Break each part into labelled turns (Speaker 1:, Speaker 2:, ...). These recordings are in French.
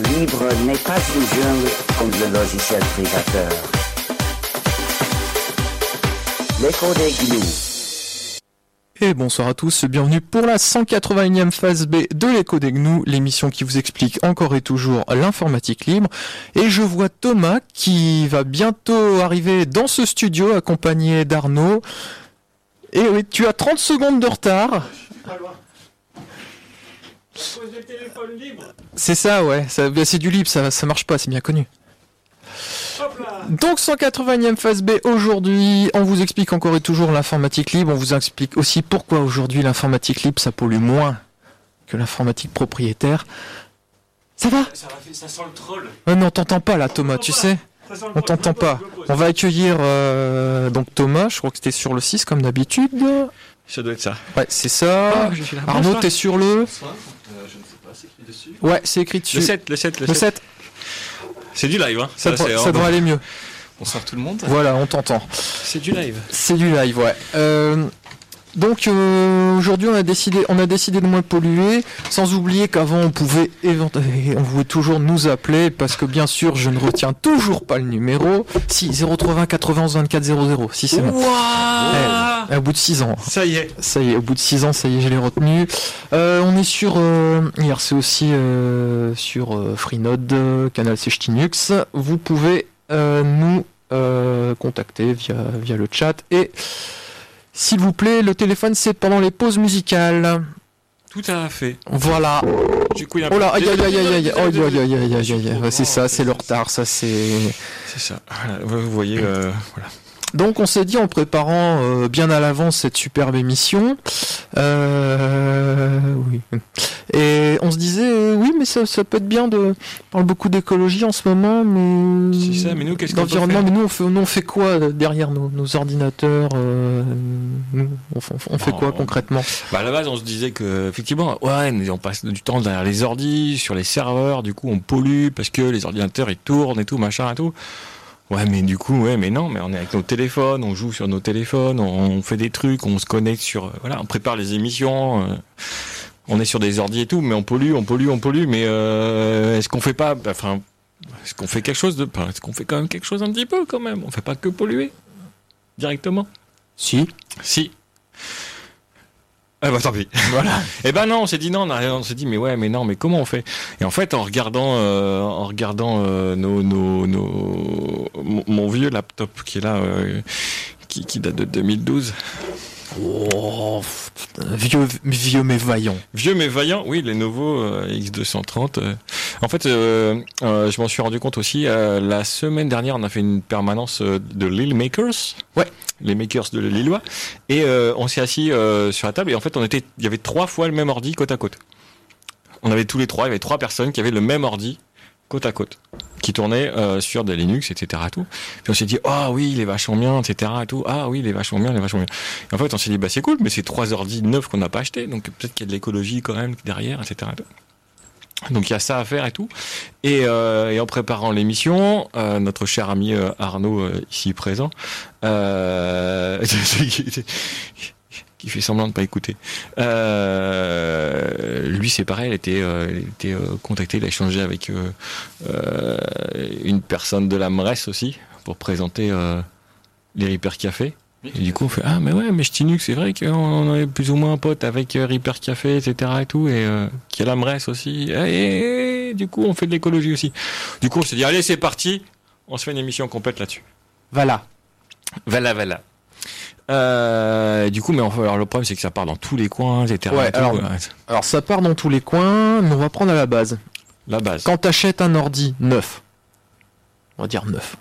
Speaker 1: libre n'est pas une jungle comme le logiciel privateur. L'écho des gnous.
Speaker 2: Et bonsoir à tous, bienvenue pour la 181e phase B de l'écho des gnous, l'émission qui vous explique encore et toujours l'informatique libre. Et je vois Thomas qui va bientôt arriver dans ce studio accompagné d'Arnaud. Et oui, tu as 30 secondes de retard. C'est ça, ouais. Ça- c'est du libre, ça, ça marche pas, c'est bien connu. Donc 180e phase B aujourd'hui, on vous explique encore et toujours l'informatique libre, on vous explique aussi pourquoi aujourd'hui l'informatique libre ça pollue moins que l'informatique propriétaire. Ça va?
Speaker 3: Ça, sent le troll.
Speaker 2: Euh, Non, t'entends pas là Thomas, tu sais On t'entend pas. On va accueillir euh, donc Thomas, je crois que c'était sur le 6 comme d'habitude.
Speaker 3: Ça doit être ça.
Speaker 2: Ouais, c'est ça.
Speaker 3: la
Speaker 2: Arnaud, t'es sur le
Speaker 3: pas, c'est écrit dessus.
Speaker 2: Ouais, c'est écrit dessus.
Speaker 3: Le 7, le 7, le
Speaker 2: Le
Speaker 3: 7.
Speaker 2: 7,
Speaker 3: C'est du live, hein.
Speaker 2: ça, ça devrait aller mieux.
Speaker 3: Bonsoir tout le monde.
Speaker 2: Voilà, on t'entend.
Speaker 3: C'est du live.
Speaker 2: C'est du live, ouais. Euh, donc euh, aujourd'hui, on a décidé, on a décidé de moins polluer, sans oublier qu'avant on pouvait, évent- on pouvait toujours nous appeler parce que bien sûr, je ne retiens toujours pas le numéro. Si 080 91 24 00. Si c'est bon.
Speaker 3: Waouh
Speaker 2: Eh, Au bout de 6 ans.
Speaker 3: Ça y est.
Speaker 2: Ça y est, au bout de 6 ans, ça y est, je l'ai retenu. Euh, on est sur euh, IRC aussi euh, sur euh, Freenode, euh, Canal CH Linux. Vous pouvez euh, nous euh, contacter via, via le chat. Et s'il vous plaît, le téléphone, c'est pendant les pauses musicales.
Speaker 3: Tout à fait.
Speaker 2: Voilà.
Speaker 3: Du coup, il y a
Speaker 2: Oh là, aïe aïe aïe aïe aïe aïe aïe aïe aïe aïe
Speaker 3: Je
Speaker 2: aïe
Speaker 3: suis
Speaker 2: aïe.
Speaker 3: trop
Speaker 2: Ouais, C'est ça, c'est le retard, ça c'est...
Speaker 3: C'est ça. Voilà, vous voyez, euh, voilà.
Speaker 2: Donc on s'est dit en préparant euh, bien à l'avance cette superbe émission, euh, oui. Et on se disait euh, oui mais ça, ça peut être bien de on parle beaucoup d'écologie en ce moment mais
Speaker 3: C'est ça, mais nous, qu'est-ce qu'on
Speaker 2: d'environnement mais nous on fait nous on fait quoi derrière nos, nos ordinateurs euh, nous, on, fait- on fait
Speaker 3: Bon,
Speaker 2: quoi
Speaker 3: on-
Speaker 2: concrètement?
Speaker 3: Bah à la base, on se disait que effectivement, ouais, mais on passe du temps derrière les ordis, sur les serveurs, du coup on pollue parce que les ordinateurs ils tournent et tout, machin et tout. Ouais, mais du coup, ouais, mais non, mais on est avec nos téléphones, on joue sur nos téléphones, on, on fait des trucs, on se connecte sur, euh, voilà, on prépare les émissions. euh, on est sur des ordis et tout, mais on pollue, on pollue, on pollue. Mais euh, est-ce qu'on fait pas, enfin, est-ce qu'on fait quelque chose de, est-ce qu'on fait quand même quelque chose un petit peu quand même? On fait pas que polluer directement?
Speaker 2: Si.
Speaker 3: Si. Ah bah tant pis.
Speaker 2: Voilà.
Speaker 3: Eh ben non, on s'est dit non, on s'est dit mais ouais, mais non, mais comment on fait? Et en fait, en regardant, euh, en regardant euh, nos, nos, nos, mon, mon vieux laptop qui est là, euh, qui, qui date de 2012,
Speaker 2: Oh, vieux vieux mais vaillant.
Speaker 3: vieux mais vaillant, oui, Lenovo euh, X230. euh. En fait, euh, je m'en suis rendu compte aussi. la semaine dernière, on a fait une permanence de Lille Makers.
Speaker 2: Ouais.
Speaker 3: Les makers de Lillois. Et on s'est assis sur la table et en fait, on était, il y avait trois fois le même ordi côte à côte. On avait tous les trois, il y avait trois personnes qui avaient le même ordi côte à côte, qui tournaient euh, sur des Linux, etc. Tout. Puis on s'est dit, ah oui, il est vachement bien, etc. Tout. Ah oui, il est vachement bien, il est vachement bien. Et en fait, on s'est dit, bah c'est cool, mais c'est trois ordi neufs qu'on n'a pas achetés, donc peut-être qu'il y a de l'écologie quand même derrière, etc. Tout. Donc il y a ça à faire et tout. Et, euh, en préparant l'émission, euh, notre cher ami euh, Arnaud, ici présent, qui fait semblant de pas écouter. Euh, lui, c'est pareil, il était, euh, il était euh, contacté, il a échangé avec euh, euh, une personne de la MRES aussi pour présenter euh, les Reaper Café. Et du coup, on fait Ah, mais ouais, mais Stinux, c'est vrai qu'on est plus ou moins pote avec euh, Reaper Café, etc. et tout, et euh, qui a la MRES aussi. Et, et- et du coup, on fait de l'écologie aussi. Du coup, on s'est dit Allez, c'est parti, on se fait une émission complète là-dessus.
Speaker 2: Voilà.
Speaker 3: Voilà, voilà. Euh, du coup, mais enfin, alors, le problème, c'est que ça part dans tous les coins, etc.
Speaker 2: Ouais, alors-
Speaker 3: Ouais,
Speaker 2: Alors ça part dans tous les coins, mais on va prendre à la base.
Speaker 3: la base.
Speaker 2: Quand t'achètes un ordi neuf, on va dire neuf,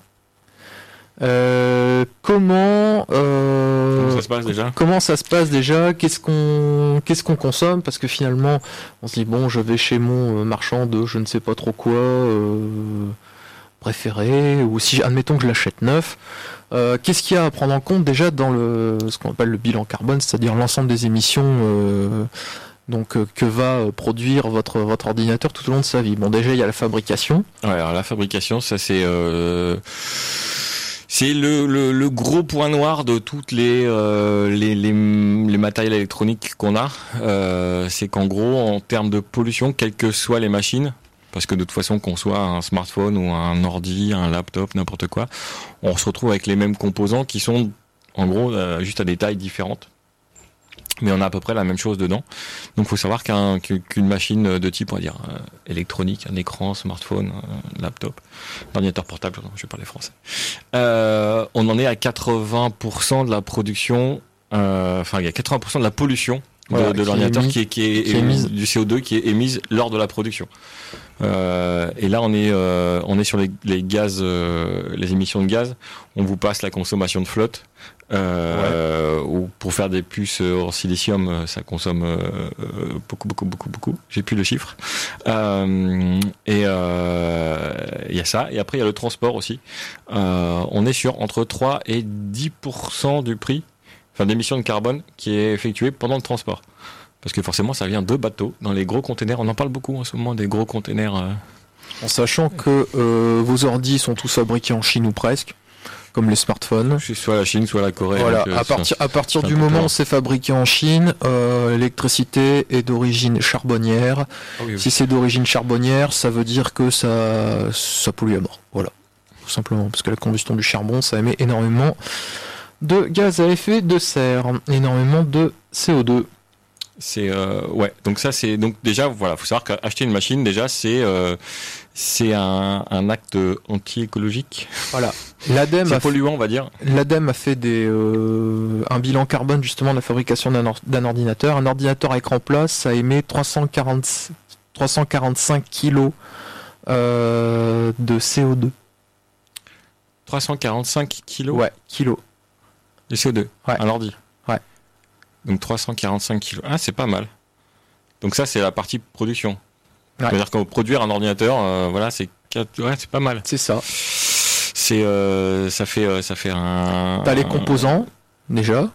Speaker 2: euh, comment, euh,
Speaker 3: Comment ça se passe déjà?
Speaker 2: comment ça se passe déjà? Qu'est-ce qu'on qu'est-ce qu'on consomme? Parce que finalement, on se dit bon, je vais chez mon marchand de je ne sais pas trop quoi euh, préféré, ou si admettons que je l'achète neuf. Euh, Qu'est-ce qu'il y a à prendre en compte déjà dans le ce qu'on appelle le bilan carbone, c'est-à-dire l'ensemble des émissions euh, donc euh, que va produire votre ordinateur tout au long de sa vie? Bon, déjà il y a la fabrication.
Speaker 3: La fabrication, ça c'est le, gros point noir de toutes les les, les, matériels électroniques qu'on a. C'est qu'en gros, en termes de pollution, quelles que soient les machines, Parce que de toute façon, qu'on soit un smartphone ou un ordi, un laptop, n'importe quoi, on se retrouve avec les mêmes composants qui sont en gros euh, juste à des tailles différentes. Mais on a à peu près la même chose dedans. Donc il faut savoir qu'un- qu'une machine de type, on va dire, euh, électronique, un écran, smartphone, un laptop, ordinateur portable, je vais parler français, euh, on en est à 80% de la production, euh, enfin il y a 80% de la pollution
Speaker 2: Voilà,
Speaker 3: de l'ordinateur qui est, qui est,
Speaker 2: qui est émise.
Speaker 3: du CO2 qui est émise lors de la production. Euh, et là, on est, euh, on est sur les, les gaz, euh, les émissions de gaz. On vous passe la consommation de flotte. Euh, ou pour faire des puces euh, en silicium, euh, ça consomme euh, euh, beaucoup, beaucoup, beaucoup, beaucoup. J'ai plus le chiffre. Euh, et euh, il y a ça. Et après, il y a le transport aussi. Euh, on est sur entre 3 et 10% du prix, enfin d'émissions de carbone qui est effectué pendant le transport. Parce que forcément, ça vient de bateaux, dans les gros containers. On en parle beaucoup en ce moment des gros containers. euh.
Speaker 2: En sachant que euh, vos ordis sont tous fabriqués en Chine ou presque, comme les smartphones.
Speaker 3: soit la Chine, soit la Corée.
Speaker 2: Voilà,
Speaker 3: donc, euh,
Speaker 2: à partir, à du moment où c'est fabriqué en Chine, euh, l'électricité est d'origine charbonnière.
Speaker 3: Ah oui, oui.
Speaker 2: Si c'est d'origine charbonnière, ça veut dire que ça, ça pollue à mort. Voilà, tout simplement, parce que la combustion du charbon, ça émet énormément de gaz à effet de serre, énormément de CO2.
Speaker 3: C'est euh, ouais. Donc ça c'est donc déjà voilà, faut savoir qu'acheter une machine déjà c'est euh, c'est un, un acte anti-écologique.
Speaker 2: Voilà. L'ADEME
Speaker 3: polluant on va dire.
Speaker 2: l'ADEME a fait des, euh, un bilan carbone justement de la fabrication d'un, or- d'un ordinateur. Un ordinateur à écran plat, ça émet 340, 345 kilos de CO2.
Speaker 3: 345 kilos?
Speaker 2: Ouais, kilos.
Speaker 3: De CO2.
Speaker 2: Ouais.
Speaker 3: Un ordi.
Speaker 2: Ouais.
Speaker 3: Donc 345 kilos. Ah c'est pas mal. Donc ça c'est la partie production.
Speaker 2: Ouais.
Speaker 3: C'est-à-dire qu'on produire un ordinateur, euh, voilà c'est ouais, c'est pas mal.
Speaker 2: C'est ça.
Speaker 3: C'est euh, ça fait euh, ça fait un.
Speaker 2: T'as les composants, déjà.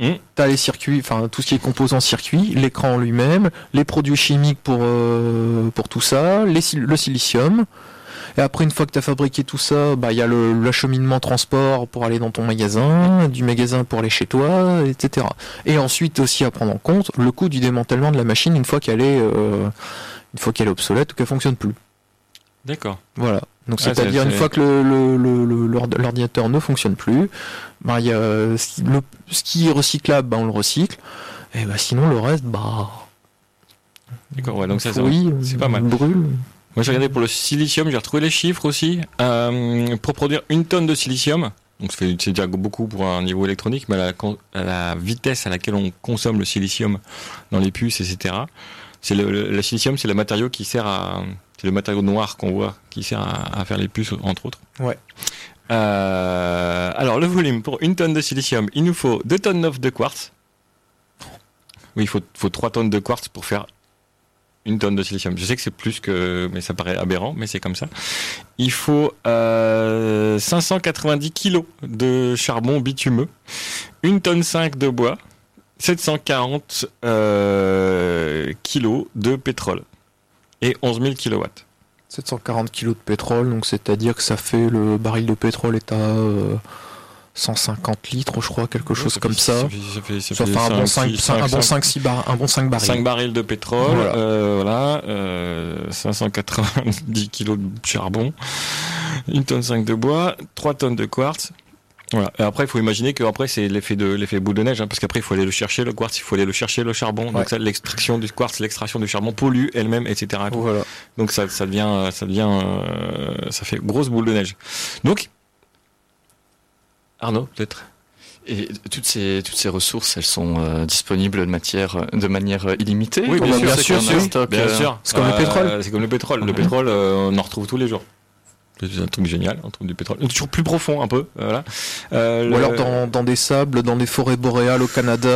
Speaker 3: Hmm.
Speaker 2: T'as les circuits, enfin tout ce qui est composants circuits, l'écran en lui-même, les produits chimiques pour, euh, pour tout ça, les le silicium. Et après, une fois que tu as fabriqué tout ça, bah il y a le- l'acheminement transport pour aller dans ton magasin, du magasin pour aller chez toi, etc. Et ensuite aussi à prendre en compte le coût du démantèlement de la machine une fois qu'elle est, euh, une fois qu'elle est obsolète ou qu'elle fonctionne plus.
Speaker 3: D'accord.
Speaker 2: Voilà. Donc
Speaker 3: Ouais,
Speaker 2: c'est-à-dire
Speaker 3: c'est-
Speaker 2: une fois que le- le- le- l'ordinateur ne fonctionne plus, bah, y a ce qui- le- ce qui est recyclable, bah, on le recycle. Et bah, sinon le reste, bah.
Speaker 3: D'accord. Ouais donc ça c'est pas mal.
Speaker 2: Brûle.
Speaker 3: Moi, j'ai regardé pour le silicium, j'ai retrouvé les chiffres aussi. Euh, pour produire une tonne de silicium, donc c'est déjà beaucoup pour un niveau électronique, mais à la, con- à la vitesse à laquelle on consomme le silicium dans les puces, etc. C'est le, le- le silicium, c'est le matériau qui sert à, c'est le matériau noir qu'on voit, qui sert à, à faire les puces entre autres.
Speaker 2: Ouais.
Speaker 3: Euh, alors le volume pour une tonne de silicium, il nous faut 2 tonnes 9 de quartz. Oui, il faut, faut 3 tonnes de quartz pour faire une tonne de silicium. Je sais que c'est plus que, mais ça paraît aberrant, mais c'est comme ça. Il faut euh, 590 kilos de charbon bitumeux, une tonne 5 de bois, 740 euh, kilos de pétrole et 11 000 kilowatts.
Speaker 2: 740 kg de pétrole, donc c'est-à-dire que ça fait le baril de pétrole est à euh, 150 litres, je crois, quelque chose comme ça.
Speaker 3: Fait
Speaker 2: un bon
Speaker 3: cinq,
Speaker 2: 5,
Speaker 3: six,
Speaker 2: un bon
Speaker 3: cinq,
Speaker 2: 5, 6 bar, un bon 5 barils.
Speaker 3: 5 barils de pétrole,
Speaker 2: Voilà.
Speaker 3: euh, voilà, euh, 590 kilos de charbon, une tonne 5 de bois, 3 tonnes de quartz. Voilà. Et après, il faut imaginer que après c'est l'effet de l'effet boule de neige, hein, parce qu'après il faut aller le chercher le quartz, il faut aller le chercher le charbon.
Speaker 2: Ouais.
Speaker 3: Donc ça, l'extraction du quartz, l'extraction du charbon pollue elle-même, etc. et.
Speaker 2: Voilà.
Speaker 3: Donc ça, ça devient, ça devient, euh, ça fait grosse boule de neige. Donc Arnaud, peut-être.
Speaker 4: Et toutes ces, toutes ces ressources, elles sont euh, disponibles de, matière, de manière euh, illimitée?
Speaker 3: Oui, bien sûr, Bien
Speaker 4: euh,
Speaker 3: sûr.
Speaker 2: c'est comme le pétrole.
Speaker 3: C'est comme le pétrole. Le
Speaker 4: Mhm.
Speaker 3: pétrole, euh, on en retrouve tous les jours. C'est un truc génial, on trouve du pétrole. Toujours plus profond un peu, voilà. Euh,
Speaker 2: Ou
Speaker 3: le-
Speaker 2: alors dans, dans des sables, dans des forêts boréales au Canada.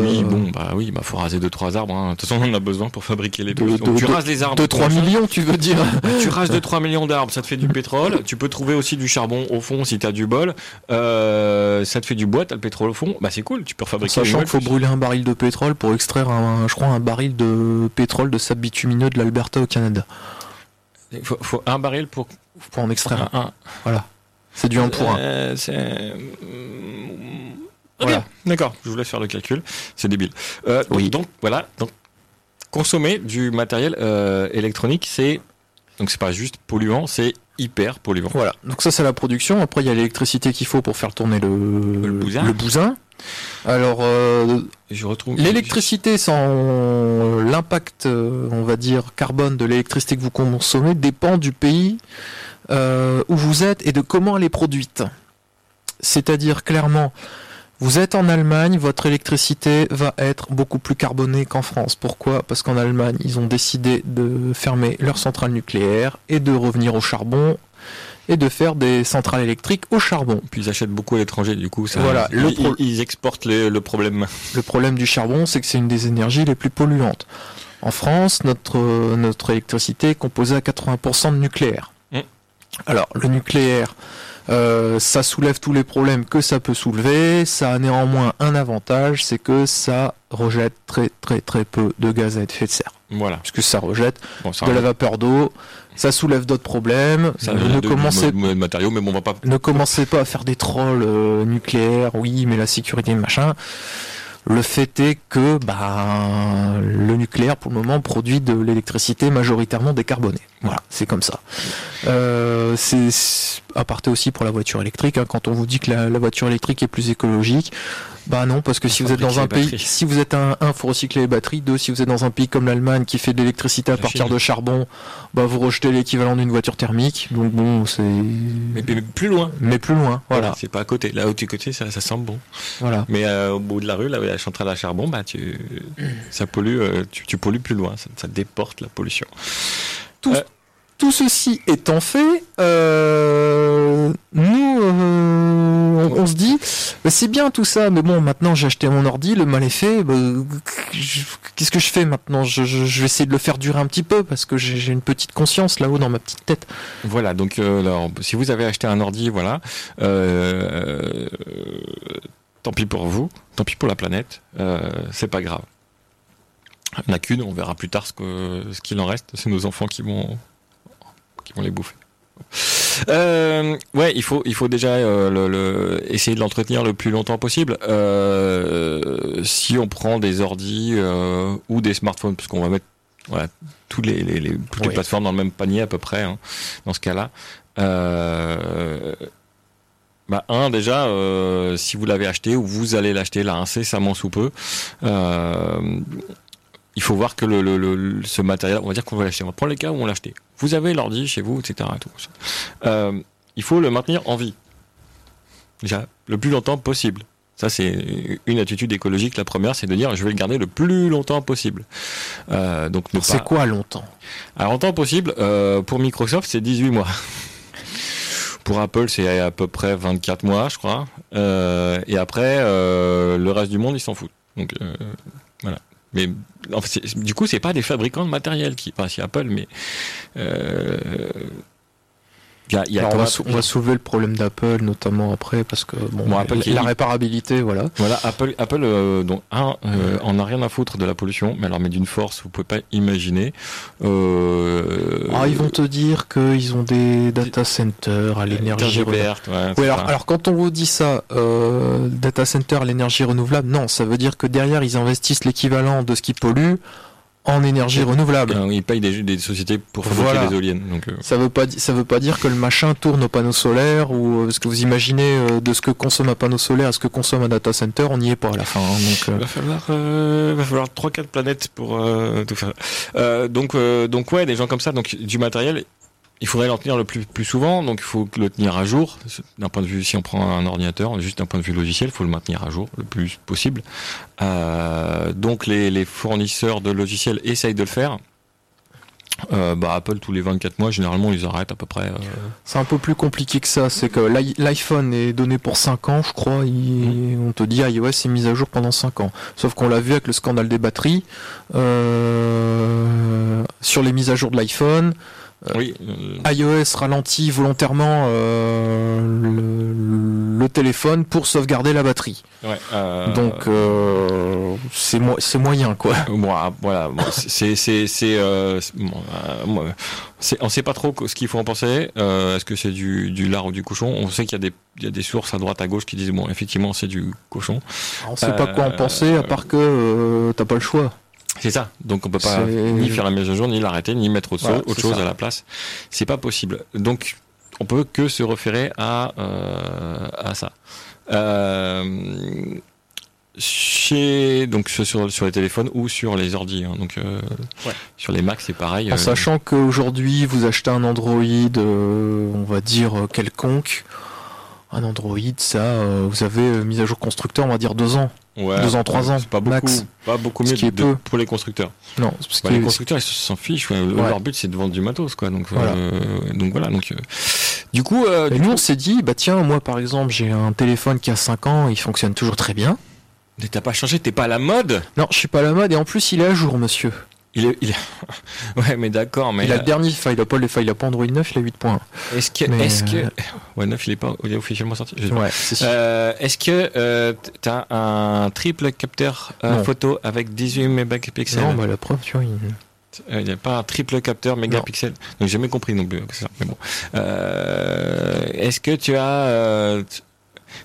Speaker 3: Oui,
Speaker 2: euh,
Speaker 3: bon, bah oui, bah faut raser deux trois arbres. hein. De toute façon, on en a besoin pour fabriquer les
Speaker 2: De-
Speaker 3: puces. Donc,
Speaker 2: de-
Speaker 3: tu
Speaker 2: de-
Speaker 3: rases les arbres.
Speaker 2: 2-3
Speaker 3: machin.
Speaker 2: millions, tu veux dire
Speaker 3: Tu rases 2-3 millions d'arbres, ça te fait du pétrole. Tu peux trouver aussi du charbon au fond si t'as du bol. Euh, ça te fait du bois, t'as le pétrole au fond. Bah c'est cool, tu peux fabriquer
Speaker 2: Sachant qu'il faut brûler un baril de pétrole pour extraire, un, je crois, un baril de pétrole de sable bitumineux de l'Alberta au Canada.
Speaker 3: Faut, faut un baril pour
Speaker 2: Faut en extraire un.
Speaker 3: un.
Speaker 2: C'est du 1 pour 1.
Speaker 3: Euh, c'est.
Speaker 2: Voilà.
Speaker 3: D'accord, je vous laisse faire le calcul. C'est débile. Euh,
Speaker 2: Oui.
Speaker 3: donc, voilà. Donc, consommer du matériel euh, électronique, c'est Donc c'est pas juste polluant, c'est hyper polluant.
Speaker 2: Voilà, donc ça c'est la production. Après il y a l'électricité qu'il faut pour faire tourner le,
Speaker 3: Le bousin.
Speaker 2: bousin. Alors euh,
Speaker 3: Je retrouve
Speaker 2: l'électricité sans l'impact, euh, on va dire, carbone de l'électricité que vous consommez dépend du pays euh, où vous êtes et de comment elle est produite. C'est-à-dire clairement, vous êtes en Allemagne, votre électricité va être beaucoup plus carbonée qu'en France. Pourquoi? Parce qu'en Allemagne, ils ont décidé de fermer leurs centrales nucléaires et de revenir au charbon et de faire des centrales électriques au charbon.
Speaker 3: Puis ils achètent beaucoup à l'étranger, du coup. Ça,
Speaker 2: Voilà, le
Speaker 3: ils,
Speaker 2: pro-
Speaker 3: ils exportent le, le problème.
Speaker 2: Le problème du charbon, c'est que c'est une des énergies les plus polluantes. En France, notre, notre électricité est composée à 80% de nucléaire.
Speaker 3: Mm.
Speaker 2: Alors, le nucléaire, euh, ça soulève tous les problèmes que ça peut soulever. Ça a néanmoins un avantage, c'est que ça rejette très très très peu de gaz à effet de serre.
Speaker 3: Voilà.
Speaker 2: Puisque ça rejette
Speaker 3: Bon, ça
Speaker 2: de la vapeur d'eau, ça soulève d'autres problèmes.
Speaker 3: ça
Speaker 2: ne,
Speaker 3: de-
Speaker 2: commencez,
Speaker 3: du mo- matériaux, mais bon, on va pas.
Speaker 2: ne commencez pas à faire des trolls euh, nucléaires, oui, mais la sécurité, machin. Le fait est que bah, le nucléaire, pour le moment, produit de l'électricité majoritairement décarbonée. Voilà, c'est comme ça. Euh, c'est c'est- à parté aussi pour la voiture électrique. hein, quand on vous dit que la, la voiture électrique est plus écologique, bah non, parce que si vous êtes dans un pays,
Speaker 3: batteries.
Speaker 2: si vous êtes un, un, faut recycler les batteries. Deux, si vous êtes dans un pays comme l'Allemagne qui fait de l'électricité à partir
Speaker 3: Chine.
Speaker 2: de charbon, bah vous rejetez l'équivalent d'une voiture thermique. Donc bon, c'est
Speaker 3: Mais, mais plus loin.
Speaker 2: mais plus loin. Voilà,
Speaker 3: C'est pas à côté. Là où tu es côté, ça, ça sent bon.
Speaker 2: voilà.
Speaker 3: Mais euh, au bout de la rue, là où il y a la centrale à charbon, bah, tu, ça pollue, euh, tu, tu pollues plus loin. Ça, ça déporte la pollution.
Speaker 2: Tout ceci étant fait, euh, nous, euh, on, on se dit, bah, c'est bien tout ça, mais bon, maintenant j'ai acheté mon ordi, le mal est fait. bah, Qu'est-ce que je fais maintenant? Je, vais essayer de le faire durer un petit peu parce que j'ai une petite conscience là-haut dans ma petite tête.
Speaker 3: Voilà, donc euh, alors, si vous avez acheté un ordi, voilà, tant pis pour vous, tant pis pour la planète, c'est pas grave. Il n'y en a qu'une, on verra plus tard ce qu'il en reste. C'est nos enfants qui vont qui vont les bouffer. Euh, ouais, il faut il faut déjà euh, le, le- essayer de l'entretenir le plus longtemps possible. Euh, si on prend des ordis ou des smartphones, parce qu'on va mettre voilà tous les, les, les- toutes les plateformes dans le même panier à peu près. hein, dans ce cas-là. Bah, un, déjà, si vous l'avez acheté ou vous allez l'acheter là incessamment sous peu, euh, il faut voir que le, le, le- ce matériel, on va dire qu'on va l'acheter. On va prendre les cas où on l'a acheté. Vous avez l'ordi chez vous, etc. et tout ça. Euh, il faut le maintenir en vie. Déjà, le plus longtemps possible. Ça, c'est une attitude écologique. La première, c'est de dire je vais le garder le plus longtemps possible. Euh, donc,
Speaker 2: C'est
Speaker 3: pas...
Speaker 2: quoi longtemps?
Speaker 3: Alors, en temps possible, euh, pour Microsoft, c'est 18 mois. Pour Apple, c'est à peu près 24 mois, je crois. Euh, et après, le reste du monde, ils s'en foutent. Donc, euh. Mais du coup, c'est pas des fabricants de matériel qui, enfin, c'est Apple, mais euh, y a, il y a
Speaker 2: Alors, on, va sou- on va soulever le problème d'Apple notamment après parce que bon,
Speaker 3: Bon, Apple
Speaker 2: la, réparabilité, voilà.
Speaker 3: Voilà, Apple, Apple euh, donc un, euh, en a rien à foutre de la pollution, mais alors mais d'une force, vous pouvez pas imaginer. Euh,
Speaker 2: Ah, ils vont te dire qu'ils ont des data centers à l'énergie
Speaker 3: énergie
Speaker 2: renouvelable.
Speaker 3: verte. Ouais,
Speaker 2: Oui, alors, alors quand on vous dit ça, euh, data center, l'énergie renouvelable, non, ça veut dire que derrière ils investissent l'équivalent de ce qui pollue en énergie renouvelable.
Speaker 3: Ils payent des, des sociétés pour fabriquer
Speaker 2: Voilà.
Speaker 3: des éoliennes. Donc, euh,
Speaker 2: Ça veut pas ça veut pas dire que le machin tourne aux panneaux solaires ou euh, ce que vous imaginez euh, de ce que consomme un panneau solaire à ce que consomme un data center, on n'y est pas à la fin. hein, donc, euh,
Speaker 3: va falloir, euh, va falloir trois quatre planètes pour euh, tout faire. Euh, donc, euh, donc ouais, des gens comme ça, donc du matériel. Il faudrait l'en tenir le plus, plus souvent, donc il faut le tenir à jour. D'un point de vue, si on prend un ordinateur, juste d'un point de vue logiciel, il faut le maintenir à jour le plus possible. Euh, donc les, les fournisseurs de logiciels essayent de le faire. Euh, bah, Apple tous les 24 mois, généralement ils arrêtent à peu près. euh,
Speaker 2: c'est un peu plus compliqué que ça. C'est que l'i- l'iPhone est donné pour 5 ans, je crois. il- On te dit iOS est mis à jour pendant 5 ans. Sauf qu'on l'a vu avec le scandale des batteries. Sur les mises à jour de l'iPhone,
Speaker 3: Oui. euh,
Speaker 2: iOS ralentit volontairement euh, le, le téléphone pour sauvegarder la batterie.
Speaker 3: ouais, euh,
Speaker 2: Donc c'est mo- moyen quoi.
Speaker 3: Bon, voilà, bon, c'est bon, on sait pas trop ce qu'il faut en penser. Est-ce que c'est du du lard ou du cochon? On sait qu'il y a des il y a des sources à droite à gauche qui disent bon effectivement c'est du cochon.
Speaker 2: On sait pas quoi en penser à part que euh, t'as pas le choix.
Speaker 3: C'est ça. Donc on peut pas ni faire la mise à jour, ni l'arrêter, ni mettre autre,
Speaker 2: Voilà,
Speaker 3: chose- autre
Speaker 2: c'est
Speaker 3: chose
Speaker 2: ça.
Speaker 3: à la place. C'est pas possible. Donc on peut que se référer à euh, à ça. Euh, chez donc sur sur les téléphones ou sur les ordi. hein. Donc euh,
Speaker 4: Ouais.
Speaker 3: sur les Macs c'est pareil.
Speaker 2: En sachant qu'aujourd'hui, vous achetez un Android, on va dire quelconque, un Android, ça, vous avez mise à jour constructeur, on va dire deux ans.
Speaker 3: Ouais,
Speaker 2: deux ans, trois ans,
Speaker 3: pas beaucoup.
Speaker 2: max.
Speaker 3: Pas beaucoup mieux de-
Speaker 2: peu.
Speaker 3: pour les constructeurs.
Speaker 2: Non, parce
Speaker 3: Bah,
Speaker 2: que
Speaker 3: les constructeurs ils s'en fichent. ouais.
Speaker 2: Ouais.
Speaker 3: Leur but c'est de vendre du matos quoi. Donc
Speaker 2: Voilà.
Speaker 3: euh, donc voilà. Donc euh, du coup. euh, du
Speaker 2: nous,
Speaker 3: coup-
Speaker 2: on s'est dit, bah tiens, moi par exemple, j'ai un téléphone qui a 5 ans, il fonctionne toujours très bien.
Speaker 3: Mais T'as pas changé, t'es pas à la mode?
Speaker 2: Non, je suis pas à la mode et en plus, il est à jour, monsieur.
Speaker 3: Il est, il est- ouais, mais d'accord, mais
Speaker 2: il a
Speaker 3: euh,
Speaker 2: le dernier, enfin, il pas, les- enfin, il a pas Android 9, il a 8.1.
Speaker 3: est-ce que,
Speaker 2: mais,
Speaker 3: est-ce que,
Speaker 2: euh,
Speaker 3: ouais, 9, il est pas, il est officiellement sorti. je sais pas.
Speaker 2: Ouais, c'est sûr.
Speaker 3: Euh, est-ce que euh, t'as un triple capteur euh, photo avec 18 mégapixels?
Speaker 2: Non, bah la preuve, tu vois, il...
Speaker 3: Euh, Il n'y a pas un triple capteur mégapixels. Donc j'ai jamais compris non plus. Mais bon. Euh, est-ce que tu as, euh,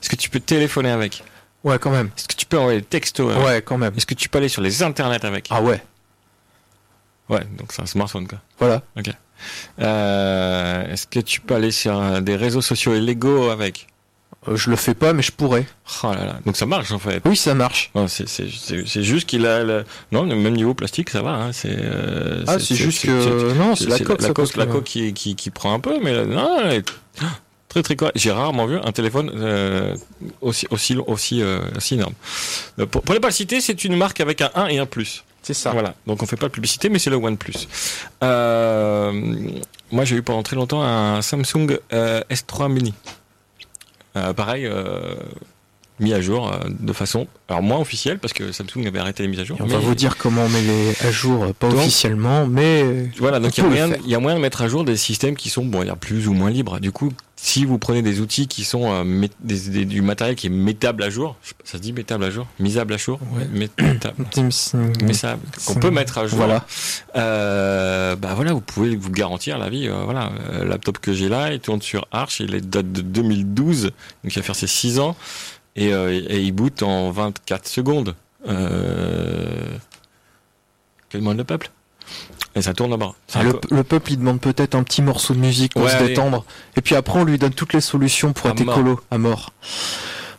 Speaker 3: est-ce que tu peux téléphoner avec?
Speaker 2: Ouais, quand même.
Speaker 3: Est-ce que tu peux envoyer des textos
Speaker 2: Ouais, quand même.
Speaker 3: Est-ce que tu peux aller sur les internets avec?
Speaker 2: Ah ouais,
Speaker 3: Ouais, donc c'est un smartphone quoi.
Speaker 2: voilà.
Speaker 3: Euh, est-ce que tu peux aller sur des réseaux sociaux illégaux avec?
Speaker 2: Euh, je le fais pas, mais je pourrais.
Speaker 3: Oh là là, donc ça marche en fait.
Speaker 2: Oui, ça marche.
Speaker 3: Non, c'est, juste qu'il a le... Non, le même niveau plastique, ça va. Hein, c'est, euh,
Speaker 2: Ah, c'est juste que... Non, c'est la coque,
Speaker 3: la
Speaker 2: ça
Speaker 3: coque, la coque qui, qui, qui prend un peu, mais là, non, elle est très très correcte. J'ai rarement vu un téléphone euh, aussi aussi aussi euh, aussi énorme. Pour, pour ne pas le citer, c'est une marque avec un 1 et un plus.
Speaker 2: C'est ça.
Speaker 3: Voilà. Donc on fait pas de publicité, mais c'est le OnePlus. Euh, moi, j'ai eu pendant très longtemps un Samsung euh, S3 Mini. Euh, pareil, euh, mis à jour euh, de façon, alors moins officielle parce que Samsung avait arrêté les mises à jour.
Speaker 2: Et on
Speaker 3: mais-
Speaker 2: va vous dire comment on met les à jour, pas
Speaker 3: Donc-
Speaker 2: officiellement, mais
Speaker 3: Voilà, donc il y, a moyen,
Speaker 2: faire.
Speaker 3: il y a moyen de mettre à jour des systèmes qui sont, bon, il y a plus ou moins libres. Du coup, si vous prenez des outils qui sont euh, mét- des- des- du matériel qui est mettable à jour, ça se dit mettable à jour, misable à jour,
Speaker 2: Ouais.
Speaker 3: mettable, qu'on peut mettre à jour.
Speaker 2: Voilà.
Speaker 3: Euh, bah voilà, vous pouvez vous garantir la vie. euh, voilà, Euh, le laptop que j'ai là, il tourne sur Arch, il est date de 2012, donc il va faire ses 6 ans, et, euh, et il boot en 24 secondes. Euh... Quel monde le peuple? Et ça tourne là-bas.
Speaker 2: Ah, le,
Speaker 3: peu-
Speaker 2: le peuple, il demande peut-être un petit morceau de musique pour
Speaker 3: Ouais,
Speaker 2: se
Speaker 3: allez.
Speaker 2: détendre. Et puis après, on lui donne toutes les solutions pour
Speaker 3: À
Speaker 2: être
Speaker 3: mort.
Speaker 2: écolo, à mort.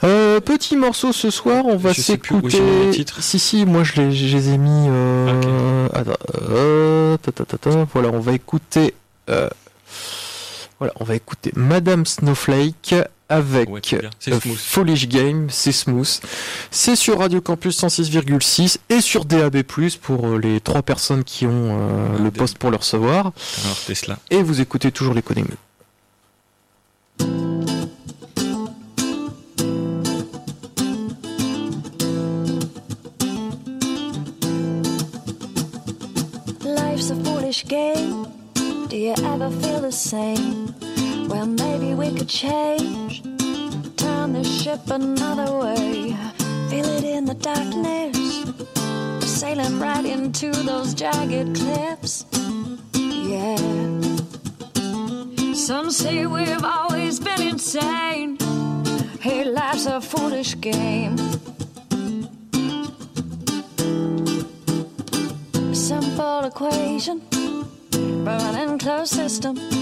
Speaker 2: Euh, petit morceau ce soir, on va s'écouter. Si si, moi je les, je les ai mis. Euh... attends, euh, ta, ta, ta, ta. Voilà, on va écouter. Voilà, on va écouter Madame Snowflake avec
Speaker 3: Ouais,
Speaker 2: euh. Foolish Game, c'est smooth. C'est sur Radio Campus 106,6 et sur DAB+, pour euh, les trois personnes qui ont euh,
Speaker 3: Ah,
Speaker 2: le poste pour le recevoir.
Speaker 3: Alors Tesla.
Speaker 2: Et vous écoutez toujours les codings.
Speaker 5: Life's a foolish game. Do you ever feel the same? Well, maybe we could change. Turn the ship another way. Feel it in the darkness. Sailing right into those jagged cliffs. Yeah. Some say we've always been insane. Hey, life's a foolish game. simple equation, burning closed system.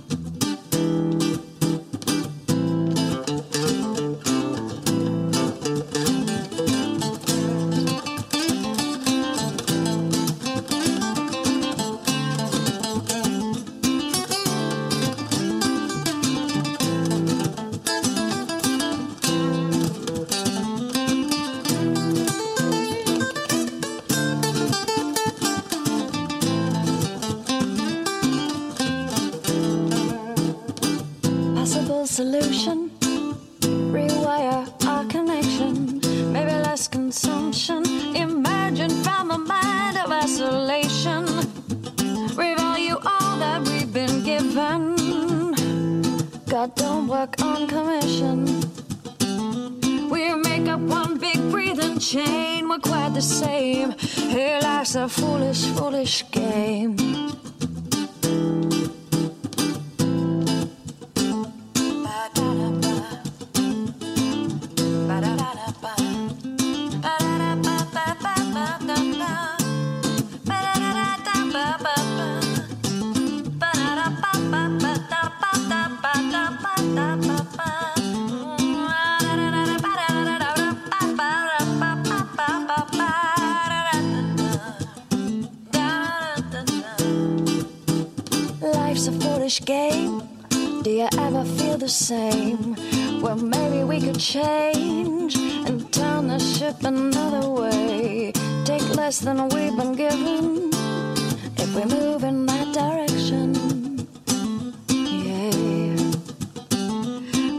Speaker 5: Foolish game. Do you ever feel the same? Well, maybe we could change and turn the ship another way. Take less than we've been given if we move in that direction. Yeah.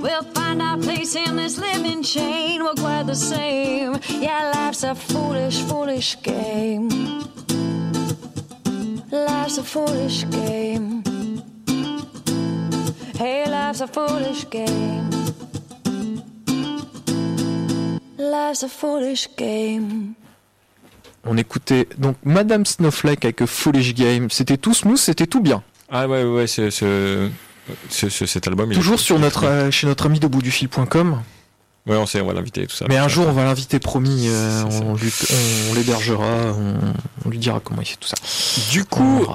Speaker 5: We'll find our place in this living chain. We're quite the same. Yeah, life's a foolish, foolish game. Life's a foolish game. Hey, life's a foolish game. Life's a foolish game.
Speaker 2: On écoutait donc Madame Snowflake avec Foolish Game. C'était tout smooth, c'était tout bien.
Speaker 3: Ah ouais, ouais, ce, ce, ce- ce- cet album. il est-
Speaker 2: Toujours sur notre, euh, chez notre ami de bout du fil.com.
Speaker 3: Ouais, on sait, on va l'inviter et tout ça.
Speaker 2: Mais un jour, on va l'inviter, promis. euh,
Speaker 3: C'est
Speaker 2: on, lui- on l'hébergera, on, on lui dira comment il fait tout ça.
Speaker 3: Du coup.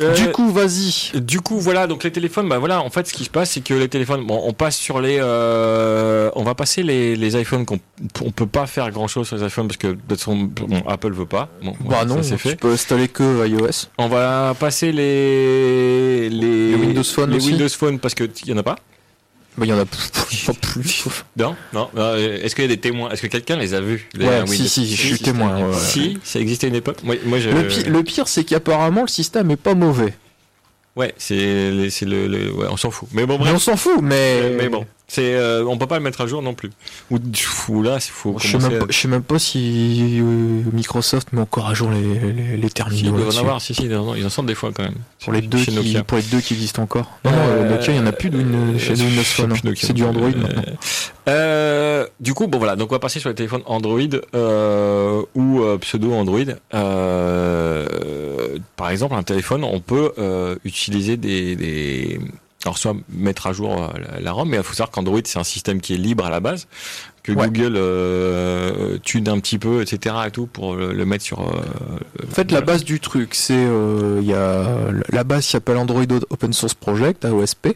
Speaker 3: Euh,
Speaker 2: du coup, vas-y.
Speaker 3: Du coup, voilà, donc les téléphones, bah voilà, en fait, ce qui se passe, c'est que les téléphones, bon, on passe sur les, euh, on va passer les, les iPhones qu'on, on peut pas faire grand chose sur les iPhones parce que de toute façon, bon, Apple veut pas. Bon,
Speaker 2: Bah non,
Speaker 3: ça c'est
Speaker 2: tu
Speaker 3: fait.
Speaker 2: peux installer que iOS.
Speaker 3: On va passer les, les,
Speaker 2: Les Windows Phone
Speaker 3: les
Speaker 2: aussi
Speaker 3: Windows Phone parce que y en a pas.
Speaker 2: Bah, il y en a plus.
Speaker 3: Non, non. euh, Est-ce qu'il y a des témoins Est-ce que quelqu'un les a vus les
Speaker 2: Ouais,
Speaker 3: Windows
Speaker 2: si, si, je suis témoin. ouais.
Speaker 3: Si, ça existait une époque. Moi, moi je.
Speaker 2: Le, pi- le pire, c'est qu'apparemment, le système est pas mauvait.
Speaker 3: Ouais, c'est, le, le- ouais, on s'en fout. Mais bon,
Speaker 2: Mais
Speaker 3: bref.
Speaker 2: on s'en fout, mais.
Speaker 3: Mais, mais bon, c'est, euh, on peut pas le mettre à jour non plus. Ou, ou là, il faut
Speaker 2: Je sais, même
Speaker 3: à-
Speaker 2: pas, je sais même pas si euh, Microsoft met encore à jour les, les, les
Speaker 3: Si, ils
Speaker 2: terminaux.
Speaker 3: doivent en avoir, si, si, ils en, ils en sortent des fois quand même.
Speaker 2: Pour les, deux qui,
Speaker 3: Nokia.
Speaker 2: pour les deux qui existent encore. Non, non,
Speaker 3: Euh,
Speaker 2: euh, Nokia, il n'y en a plus de Win- chez
Speaker 3: euh,
Speaker 2: Windows Phone. hein. C'est du Android
Speaker 3: Euh,
Speaker 2: maintenant.
Speaker 3: Euh, du coup, bon voilà, donc on va passer sur les téléphones Android euh, ou euh, pseudo Android. Euh, par exemple, un téléphone, on peut euh, utiliser des, des, alors soit mettre à jour euh, la, ROM, mais il faut savoir qu'Android c'est un système qui est libre à la base, que
Speaker 2: Ouais.
Speaker 3: Google euh, tune un petit peu, etc. et tout pour le, le mettre sur. euh,
Speaker 2: En fait, la base du truc, c'est euh, il y a la base s'appelle Android Open Source Project, AOSP.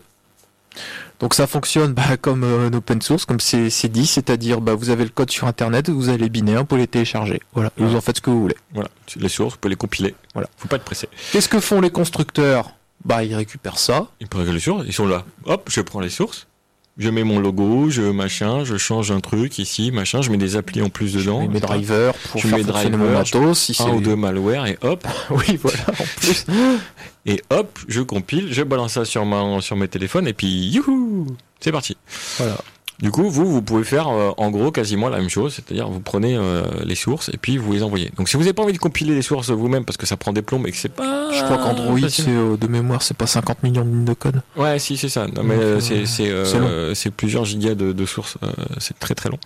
Speaker 2: Donc ça fonctionne bah, comme un open source, comme c'est dit, c'est-à-dire bah, vous avez le code sur internet, vous avez les binaires, vous pouvez les télécharger. Voilà, vous en faites ce que vous voulez.
Speaker 3: Voilà, les sources, vous pouvez les compiler.
Speaker 2: Voilà.
Speaker 3: Faut pas être pressé.
Speaker 2: Qu'est-ce que font les constructeurs? Bah ils récupèrent ça.
Speaker 3: Ils prennent les sources, ils sont là. Hop, je prends les sources. Je mets mon logo, je machin, je change un truc ici, machin, je mets des applis en plus dedans.
Speaker 2: Je mets mes drivers pour
Speaker 3: Je
Speaker 2: faire
Speaker 3: mets
Speaker 2: fonctionner
Speaker 3: driver,
Speaker 2: mon matos. Si
Speaker 3: un ou deux malware et hop,
Speaker 2: Oui, voilà, en plus.
Speaker 3: et hop, je compile, je balance ça sur ma, sur mes téléphones et puis youhou, c'est parti.
Speaker 2: Voilà.
Speaker 3: Du coup, vous, vous pouvez faire euh, en gros quasiment la même chose, c'est-à-dire vous prenez euh, les sources et puis vous les envoyez. Donc si vous n'avez pas envie de compiler les sources vous-même parce que ça prend des plombs et que c'est pas...
Speaker 2: Je crois qu'Android, euh, de mémoire, c'est pas 50 millions de lignes de code.
Speaker 3: Ouais, si, c'est ça. Non, mais euh,
Speaker 2: euh,
Speaker 3: c'est c'est euh,
Speaker 2: c'est
Speaker 3: plusieurs gigas de, de sources. euh, c'est très très long.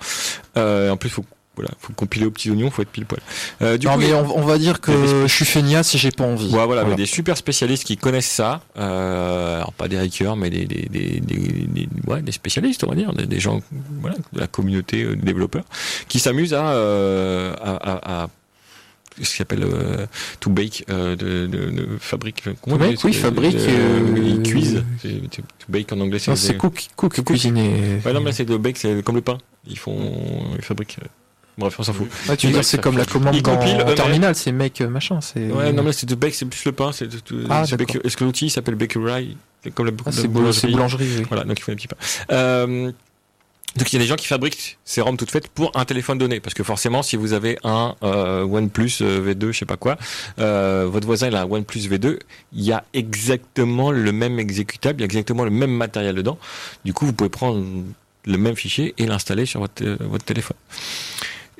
Speaker 3: Euh, en plus, faut voilà, faut compiler aux petits oignons, faut être pile poil. Euh, du
Speaker 2: non,
Speaker 3: coup,
Speaker 2: mais on, on va dire que
Speaker 3: des
Speaker 2: je suis feignasse et j'ai pas envie.
Speaker 3: Ouais, voilà, mais des super spécialistes qui connaissent ça. Euh, alors pas des hackers, mais des des, des, des, des- ouais, des spécialistes, on va dire, des, des gens voilà, de la communauté euh, de développeurs, qui s'amusent à, euh, à, à, à ce qu'ils appellent euh, to bake, euh, de, de, de fabrique. comment
Speaker 2: To bake, oui, fabrique,
Speaker 3: euh, ils cuisent. To bake en anglais,
Speaker 2: c'est cook, cook, cuisiner.
Speaker 3: Ouais, non, mais c'est le bake, c'est comme le pain. Ils font, ils fabriquent. Euh, Bref, on s'en fout.
Speaker 2: Ouais, tu veux dire, c'est comme la commande
Speaker 3: Ils
Speaker 2: dans
Speaker 3: compilent eux-mêmes.
Speaker 2: terminal, c'est mec euh, machin. C'est
Speaker 3: Ouais, non, mais c'est de bake, c'est plus le pain. C'est
Speaker 2: Ah,
Speaker 3: Est-ce que l'outil s'appelle bakery? C'est comme la,
Speaker 2: Ah,
Speaker 3: la
Speaker 2: boulangerie. oui.
Speaker 3: Voilà, donc ils font des petits pains. Euh, donc il y a des gens qui fabriquent ces ROM toutes faites pour un téléphone donné, parce que forcément, si vous avez un euh, OnePlus euh, V2, je sais pas quoi, euh, votre voisin il a un OnePlus V2, il y a exactement le même exécutable, il y a exactement le même matériel dedans. Du coup, vous pouvez prendre le même fichier et l'installer sur votre, euh, votre téléphone.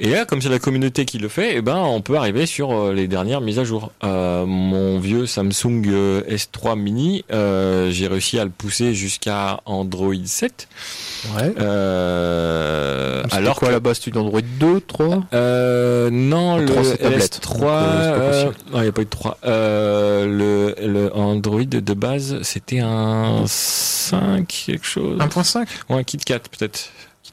Speaker 3: Et là, comme c'est la communauté qui le fait, eh ben, on peut arriver sur euh, les dernières mises à jour. Euh, mon vieux Samsung euh, S3 Mini, euh, j'ai réussi à le pousser jusqu'à Android 7.
Speaker 2: Ouais.
Speaker 3: Euh,
Speaker 2: Alors quoi
Speaker 3: que-
Speaker 2: à la base tu Android 2, 3
Speaker 3: Euh, non, le
Speaker 2: trois, c'est tablette.
Speaker 3: LS3,
Speaker 2: Donc, euh,
Speaker 3: non, il n'y a pas eu de 3. Euh, le, le Android de base, c'était un 5 quelque chose.
Speaker 2: 1.5
Speaker 3: Ou un KitKat peut-être.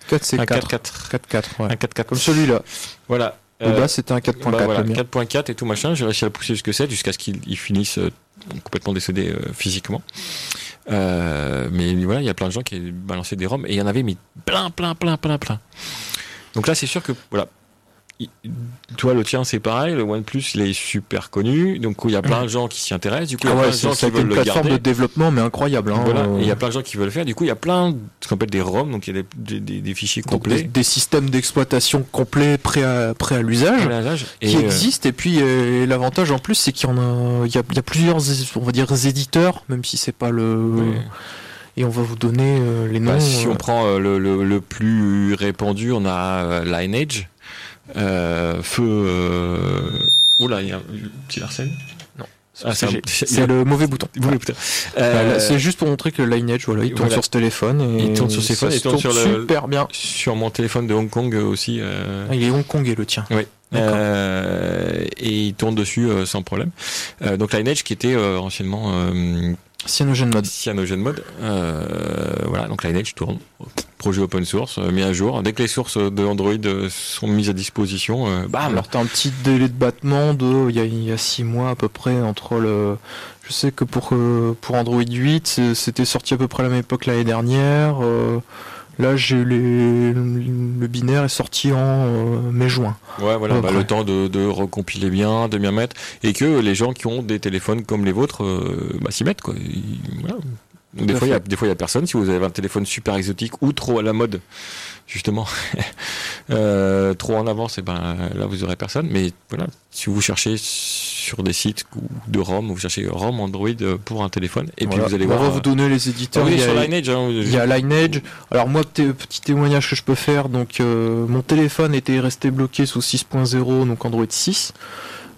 Speaker 2: KitKat c'est
Speaker 3: Un
Speaker 2: 4.
Speaker 3: 4.4.
Speaker 2: 4.4, ouais.
Speaker 3: Un 4.4.
Speaker 2: Comme celui-là.
Speaker 3: Voilà. Euh,
Speaker 2: base c'était un 4.4
Speaker 3: bah voilà,
Speaker 2: le mien.
Speaker 3: 4.4 et tout machin, j'ai réussi à le pousser jusque 7 jusqu'à ce qu'il il finisse euh, complètement décédé euh, physiquement. Euh, mais voilà, il y a plein de gens qui balançaient des ROM et il y en avait mis plein, plein, plein, plein, plein. Donc là, c'est sûr que voilà. Toi, le tien, c'est pareil. Le OnePlus, il est super connu. Donc, il y a plein de gens qui s'y intéressent. Du coup, il y
Speaker 2: Ah
Speaker 3: a plein
Speaker 2: ouais,
Speaker 3: de
Speaker 2: c'est-
Speaker 3: gens
Speaker 2: ça a
Speaker 3: qui
Speaker 2: été
Speaker 3: veulent
Speaker 2: une
Speaker 3: le
Speaker 2: plateforme de développement mais incroyable. Hein,
Speaker 3: Voilà.
Speaker 2: euh,
Speaker 3: il y a plein de gens qui veulent le faire. Du coup, il y a plein de, ce qu'on appelle des ROM. Donc, il y a des, des- des- des fichiers
Speaker 2: donc
Speaker 3: complets.
Speaker 2: des systèmes d'exploitation complets prêts à, l'usage. Qui
Speaker 3: euh,
Speaker 2: existent et puis euh, l'avantage en plus c'est qu'il y en a il y a, il y a plusieurs on va dire éditeurs même si c'est pas le et on va vous donner euh, les noms
Speaker 3: Bah, si
Speaker 2: euh,
Speaker 3: on prend euh, le, le, le plus répandu, on a euh, Lineage, euh, Feu. Euh... Oula, il y a un petit Arsène
Speaker 2: Non.
Speaker 3: Ah,
Speaker 2: c'est
Speaker 3: un-
Speaker 2: le mauvais bouton. Voilà,
Speaker 3: Euh,
Speaker 2: c'est juste pour montrer que Lineage voilà il tourne
Speaker 3: voilà.
Speaker 2: sur ce téléphone et
Speaker 3: Il tourne sur ses
Speaker 2: se
Speaker 3: il tourne sur le-
Speaker 2: super bien
Speaker 3: sur mon téléphone de Hong Kong euh, aussi. euh,
Speaker 2: Ah, il est hongkongais le tien
Speaker 3: Oui. Euh, et il tourne dessus sans problème. Donc Lineage qui était euh, anciennement euh,
Speaker 2: CyanogenMod
Speaker 3: CyanogenMod. Euh, voilà, donc Lineage tourne. Projet open source, euh, mis à jour. Dès que les sources de Android euh, sont mises à disposition, euh, bam,
Speaker 2: alors t'as un petit délai de battement de il y a il y a six mois à peu près entre le je sais que pour euh, pour Android 8 c'est- c'était sorti à peu près à la même époque l'année dernière euh, Là, j'ai les... le binaire est sorti en euh, mai-juin.
Speaker 3: Ouais, voilà, bah, le temps de, de recompiler bien, de bien mettre, et que les gens qui ont des téléphones comme les vôtres euh, bah, s'y mettent. Quoi. Ils- voilà. Des fois, il y a,
Speaker 2: fait.
Speaker 3: des fois, il y a personne. Si vous avez un téléphone super exotique ou trop à la mode, justement, euh, trop en avance, et ben là, vous aurez personne. Mais voilà, si vous cherchez sur des sites de ROM, vous cherchez ROM Android euh, pour un téléphone, et
Speaker 2: Voilà.
Speaker 3: puis vous allez
Speaker 2: On
Speaker 3: voir.
Speaker 2: va
Speaker 3: euh,
Speaker 2: vous donner les
Speaker 3: ah
Speaker 2: éditeurs.
Speaker 3: oui,
Speaker 2: il, y a,
Speaker 3: sur Lineage, hein,
Speaker 2: il y a Lineage. Alors moi, petit, petit témoignage que je peux faire. Donc, euh, mon téléphone était resté bloqué sous 6.0, donc Android 6.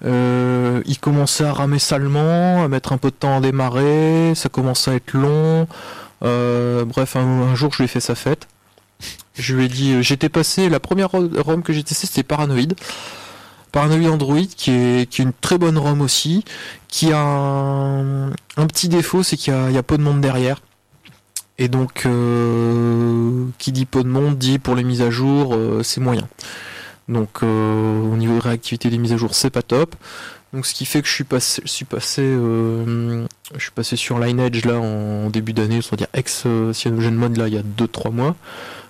Speaker 2: Euh, il commençait à ramer salement, à mettre un peu de temps à démarrer. Ça commençait à être long. Euh, bref, un, un jour, je lui ai fait sa fête. Je lui ai dit, euh, j'étais passé, la première ROM que j'ai testée, c'était Paranoid. Paranoid Android, qui est, qui est une très bonne ROM aussi, qui a un, petit défaut, c'est qu'il y y a peu de monde derrière. Et donc, euh, qui dit peu de monde, dit pour les mises à jour, euh, c'est moyen. Donc, au niveau de réactivité des mises à jour, c'est pas top. Donc, ce qui fait que je suis passé, je suis passé, je suis passé sur Lineage là en début d'année, c'est-à-dire ex euh, CyanogenMod là il y a 2-3 mois.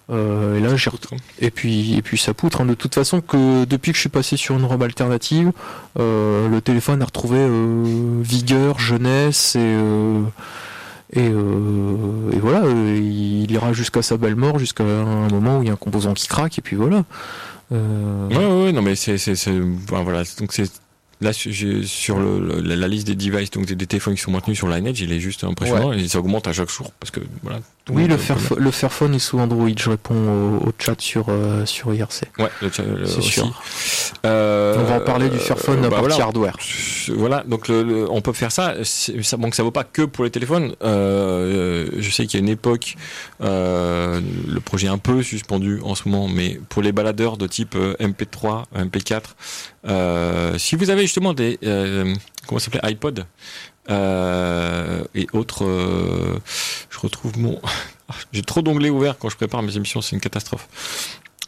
Speaker 2: Euh, et là, j'ai ret- et puis et puis ça poutre. hein. De toute façon, que depuis que je suis passé sur une ROM alternative, euh, le téléphone a retrouvé euh, vigueur, jeunesse et et, et voilà, il ira jusqu'à sa belle mort, jusqu'à un moment où il y a un composant qui craque et puis voilà.
Speaker 3: Ouais, ouais, ouais, non, mais c'est, enfin, voilà, donc c'est, là, sur- le, la, la liste des devices, donc des, des téléphones qui sont maintenus sur Lineage, il est juste impressionnant et ça augmente à chaque jour parce que, voilà.
Speaker 2: Oui, le,
Speaker 3: euh,
Speaker 2: Fairpho- le Fairphone est sous Android. Je réponds au, au chat sur euh, sur IRC.
Speaker 3: Ouais, le, chat,
Speaker 2: C'est sûr.
Speaker 3: Euh,
Speaker 2: On va en parler du Fairphone
Speaker 3: euh,
Speaker 2: à partie
Speaker 3: voilà.
Speaker 2: hardware.
Speaker 3: Voilà, donc le, le- on peut faire ça. Ça. Donc ça vaut pas que pour les téléphones. Euh, je sais qu'il y a une époque, le projet est un peu suspendu en ce moment, mais pour les baladeurs de type euh, MP3, MP4, euh, si vous avez justement des comment ça s'appelait iPod euh, et autres, euh, je retrouve mon. J'ai trop d'onglets ouverts quand je prépare mes émissions, c'est une catastrophe.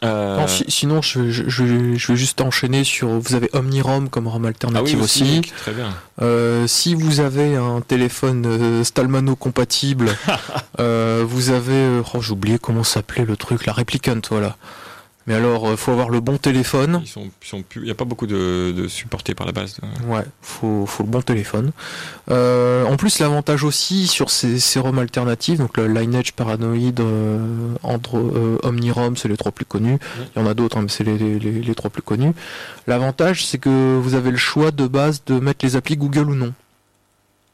Speaker 3: Euh,
Speaker 2: Non, si- sinon, je, vais- je, je vais- je vais juste enchaîner sur. Vous avez OmniROM comme ROM
Speaker 3: ah oui,
Speaker 2: alternative
Speaker 3: aussi,
Speaker 2: aussi.
Speaker 3: très bien.
Speaker 2: Euh, si vous avez un téléphone euh, Stallmano compatible, vous avez. oh, j'ai oublié comment s'appelait le truc, la Replicant, voilà. Mais alors, euh, faut avoir le bon téléphone.
Speaker 3: Ils sont, ils sont plus, il n'y a pas beaucoup de, de supportés par la base.
Speaker 2: Ouais, faut, faut le bon téléphone. Euh, en plus, l'avantage aussi sur ces, ROM alternatives, donc le Lineage, Paranoid, euh, Andro, euh, OmniROM, c'est les trois plus connus. Il y en a d'autres, hein, mais c'est les, les, les- les trois plus connus. L'avantage, c'est que vous avez le choix de base de mettre les applis Google ou non.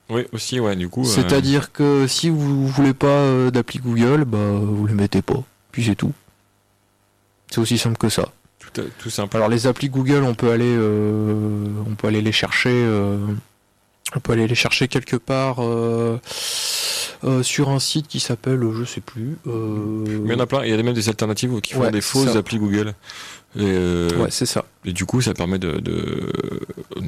Speaker 3: Oui, aussi, ouais, du coup. euh,
Speaker 2: C'est-à-dire que si vous voulez pas euh, d'appli Google, bah vous les mettez pas. Puis c'est tout. C'est aussi simple que ça.
Speaker 3: tout Tout, simple.
Speaker 2: Alors les applis Google, on peut aller, euh, on peut aller les chercher, euh, on peut aller les chercher quelque part euh, euh, sur un site qui s'appelle, je sais plus. euh,
Speaker 3: Mais il y en a plein. Il y a même des alternatives qui font
Speaker 2: Ouais,
Speaker 3: des fausses
Speaker 2: ça.
Speaker 3: applis Google. Et, euh,
Speaker 2: Ouais, c'est ça.
Speaker 3: et du coup, ça permet de, de-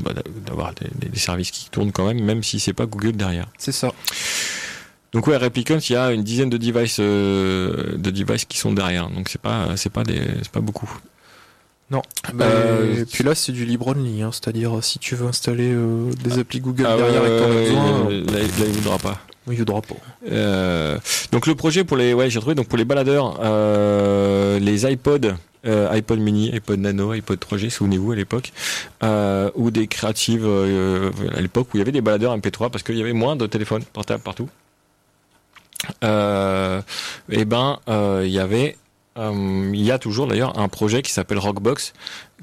Speaker 3: bah, d'avoir des, des services qui tournent quand même, même si c'est pas Google derrière.
Speaker 2: C'est ça.
Speaker 3: Donc ouais, Replicons, il y a une dizaine de devices, euh, de devices qui sont derrière. Donc c'est pas, c'est pas des, c'est pas beaucoup.
Speaker 2: Non.
Speaker 3: Euh,
Speaker 2: et puis là, c'est du libre only, hein, c'est-à-dire si tu veux installer euh, des applis Google
Speaker 3: Ah
Speaker 2: derrière et que t'en as
Speaker 3: ouais,
Speaker 2: besoin,
Speaker 3: ouais, là, là, il voudra pas.
Speaker 2: il y aura pas.
Speaker 3: Euh, donc le projet pour les, ouais, j'ai trouvé donc pour les baladeurs, euh, les iPod, euh, iPod mini, iPod nano, iPod 3G, souvenez-vous à l'époque, euh, ou des créatives euh, à l'époque où il y avait des baladeurs MP3 parce qu'il y avait moins de téléphones portables partout. Euh, et ben, euh, il y avait, euh, il y a toujours d'ailleurs un projet qui s'appelle Rockbox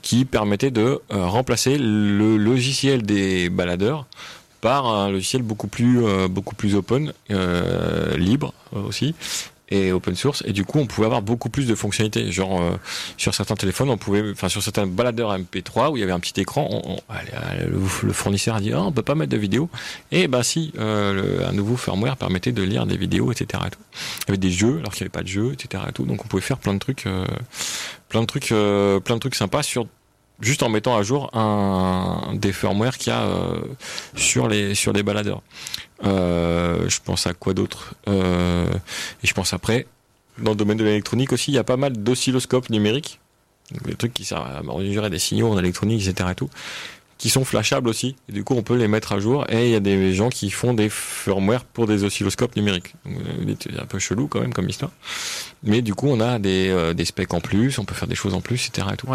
Speaker 3: qui permettait de euh, remplacer le logiciel des baladeurs par un logiciel beaucoup plus euh, beaucoup plus open, euh, libre euh, aussi et open source et du coup on pouvait avoir beaucoup plus de fonctionnalités genre euh, sur certains téléphones on pouvait enfin sur certains baladeurs MP3 où il y avait un petit écran on- on- le, fournisseur a dit ah, on peut pas mettre de vidéo et ben si euh, un nouveau firmware permettait de lire des vidéos etc et tout. il y avait des jeux alors qu'il n'y avait pas de jeux etc et tout donc on pouvait faire plein de trucs euh, plein de trucs euh, plein de trucs sympas sur juste en mettant à jour un des firmware qu'il y a euh, sur les sur les baladeurs. Euh, je pense à quoi d'autre Euh, Et je pense après dans le domaine de l'électronique aussi, il y a pas mal d'oscilloscopes numériques, des trucs qui servent à mesurer des signaux en électronique, etc. Et tout, qui sont flashables aussi. Du coup, on peut les mettre à jour. Et il y a des gens qui font des firmware pour des oscilloscopes numériques. C'est un peu chelou quand même comme histoire. Mais du coup, on a des, euh, specs en plus, on peut faire des choses en plus, etc. Et tout.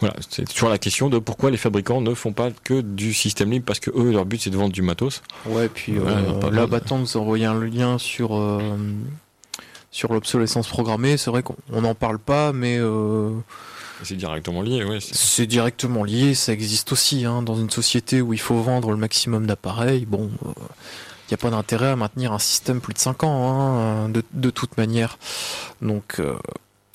Speaker 3: Voilà, c'est toujours la question de pourquoi les fabricants ne font pas que du système libre parce que eux, leur but c'est de vendre du matos.
Speaker 2: Ouais, puis
Speaker 3: Ouais,
Speaker 2: euh, là. Battant nous a envoyé un lien sur euh, sur l'obsolescence programmée. C'est vrai qu'on on n'en parle pas, mais euh,
Speaker 3: C'est directement lié, ouais. c'est-
Speaker 2: directement lié. Ça existe aussi hein, dans une société où il faut vendre le maximum d'appareils. Bon, il n'y a pas d'intérêt à maintenir un système plus de 5 ans, hein, de, de toute manière. Donc, euh,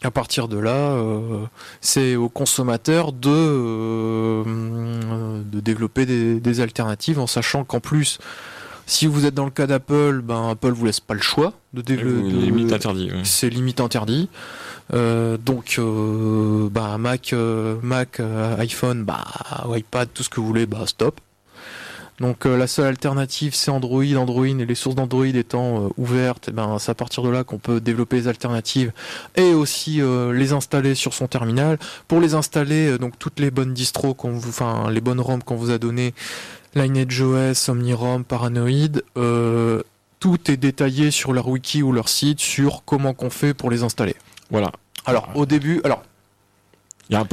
Speaker 2: à partir de là, euh, c'est aux consommateurs de, euh, de développer des, des alternatives en sachant qu'en plus, si vous êtes dans le cas d'Apple, ben Apple vous laisse pas le choix de développer.
Speaker 3: limite interdit. ouais.
Speaker 2: C'est limite interdit. Euh, donc, euh, bah, Mac, euh, Mac, euh, iPhone, bah, iPad, tout ce que vous voulez, bah, stop. Donc, euh, la seule alternative, c'est Android. Android et les sources d'Android étant euh, ouvertes, eh ben, c'est à partir de là qu'on peut développer les alternatives et aussi euh, les installer sur son terminal. Pour les installer, donc toutes les bonnes distros qu'on vous, enfin, les bonnes ROM qu'on vous a données, Lineage OS, OmniROM, Paranoid, tout est détaillé sur leur wiki ou leur site sur comment qu'on fait pour les installer.
Speaker 3: Voilà.
Speaker 2: Alors au début, alors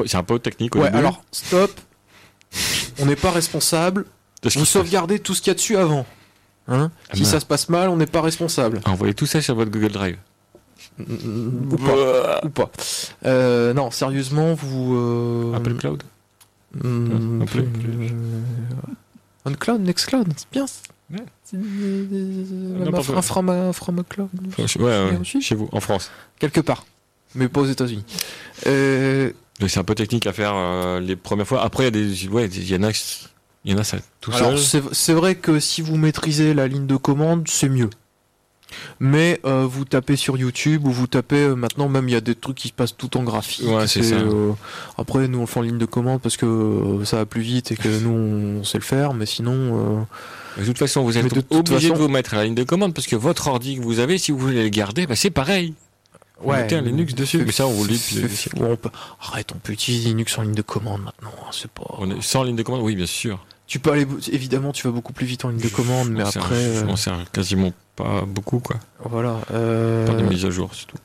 Speaker 3: C'est un peu technique au
Speaker 2: ouais,
Speaker 3: début.
Speaker 2: alors stop. On n'est pas responsable. Vous
Speaker 3: qui passe.
Speaker 2: sauvegardez tout ce qu'il y a dessus avant. Hein
Speaker 3: Ah
Speaker 2: si
Speaker 3: ben.
Speaker 2: ça se passe mal, on n'est pas responsable.
Speaker 3: Envoyez tout ça sur votre Google Drive.
Speaker 2: Ou pas. Ou pas. Euh, non, sérieusement, vous. euh,
Speaker 3: Apple Cloud.
Speaker 2: hmm,
Speaker 3: Non, Apple.
Speaker 2: euh, OnCloud, Nextcloud, c'est bien.
Speaker 3: Ouais.
Speaker 2: C'est- euh,
Speaker 3: N'importe
Speaker 2: un from a- from a cloud.
Speaker 3: Ouais, ouais, chez vous, en France.
Speaker 2: Quelque part. Mais pas aux États-Unis. Euh,
Speaker 3: C'est un peu technique à faire euh, les premières fois. Après, il y a des, ouais, il y en a, il y en a ça tout
Speaker 2: Alors
Speaker 3: seul.
Speaker 2: c'est vrai que si vous maîtrisez la ligne de commande, c'est mieux. Mais euh, vous tapez sur YouTube ou vous tapez euh, maintenant même il y a des trucs qui se passent tout en graphique.
Speaker 3: Ouais, c'est ça.
Speaker 2: euh, après nous on le fait en ligne de commande parce que ça va plus vite et que nous on sait le faire, mais sinon
Speaker 3: De toute façon, vous êtes obligé
Speaker 2: façon-
Speaker 3: de vous mettre à la ligne de commande parce que votre ordi que vous avez, si vous voulez le garder, bah, c'est pareil. Vous mettez un Linux dessus, mais ça, on vous le dit
Speaker 2: on peut- Arrête, on peut utiliser Linux en ligne de commande maintenant. hein, C'est pas.
Speaker 3: On est sans ligne de commande, oui, bien sûr.
Speaker 2: Tu peux aller évidemment, tu vas beaucoup plus vite en ligne de commande, mais
Speaker 3: Je m'en
Speaker 2: après,
Speaker 3: je
Speaker 2: euh,
Speaker 3: m'en sers quasiment pas beaucoup, quoi.
Speaker 2: voilà. euh,
Speaker 3: Par des mises à jour, c'est tout.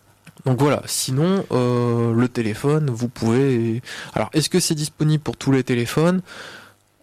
Speaker 2: Donc voilà, sinon euh, le téléphone, vous pouvez. Alors est-ce que c'est disponible pour tous les téléphones?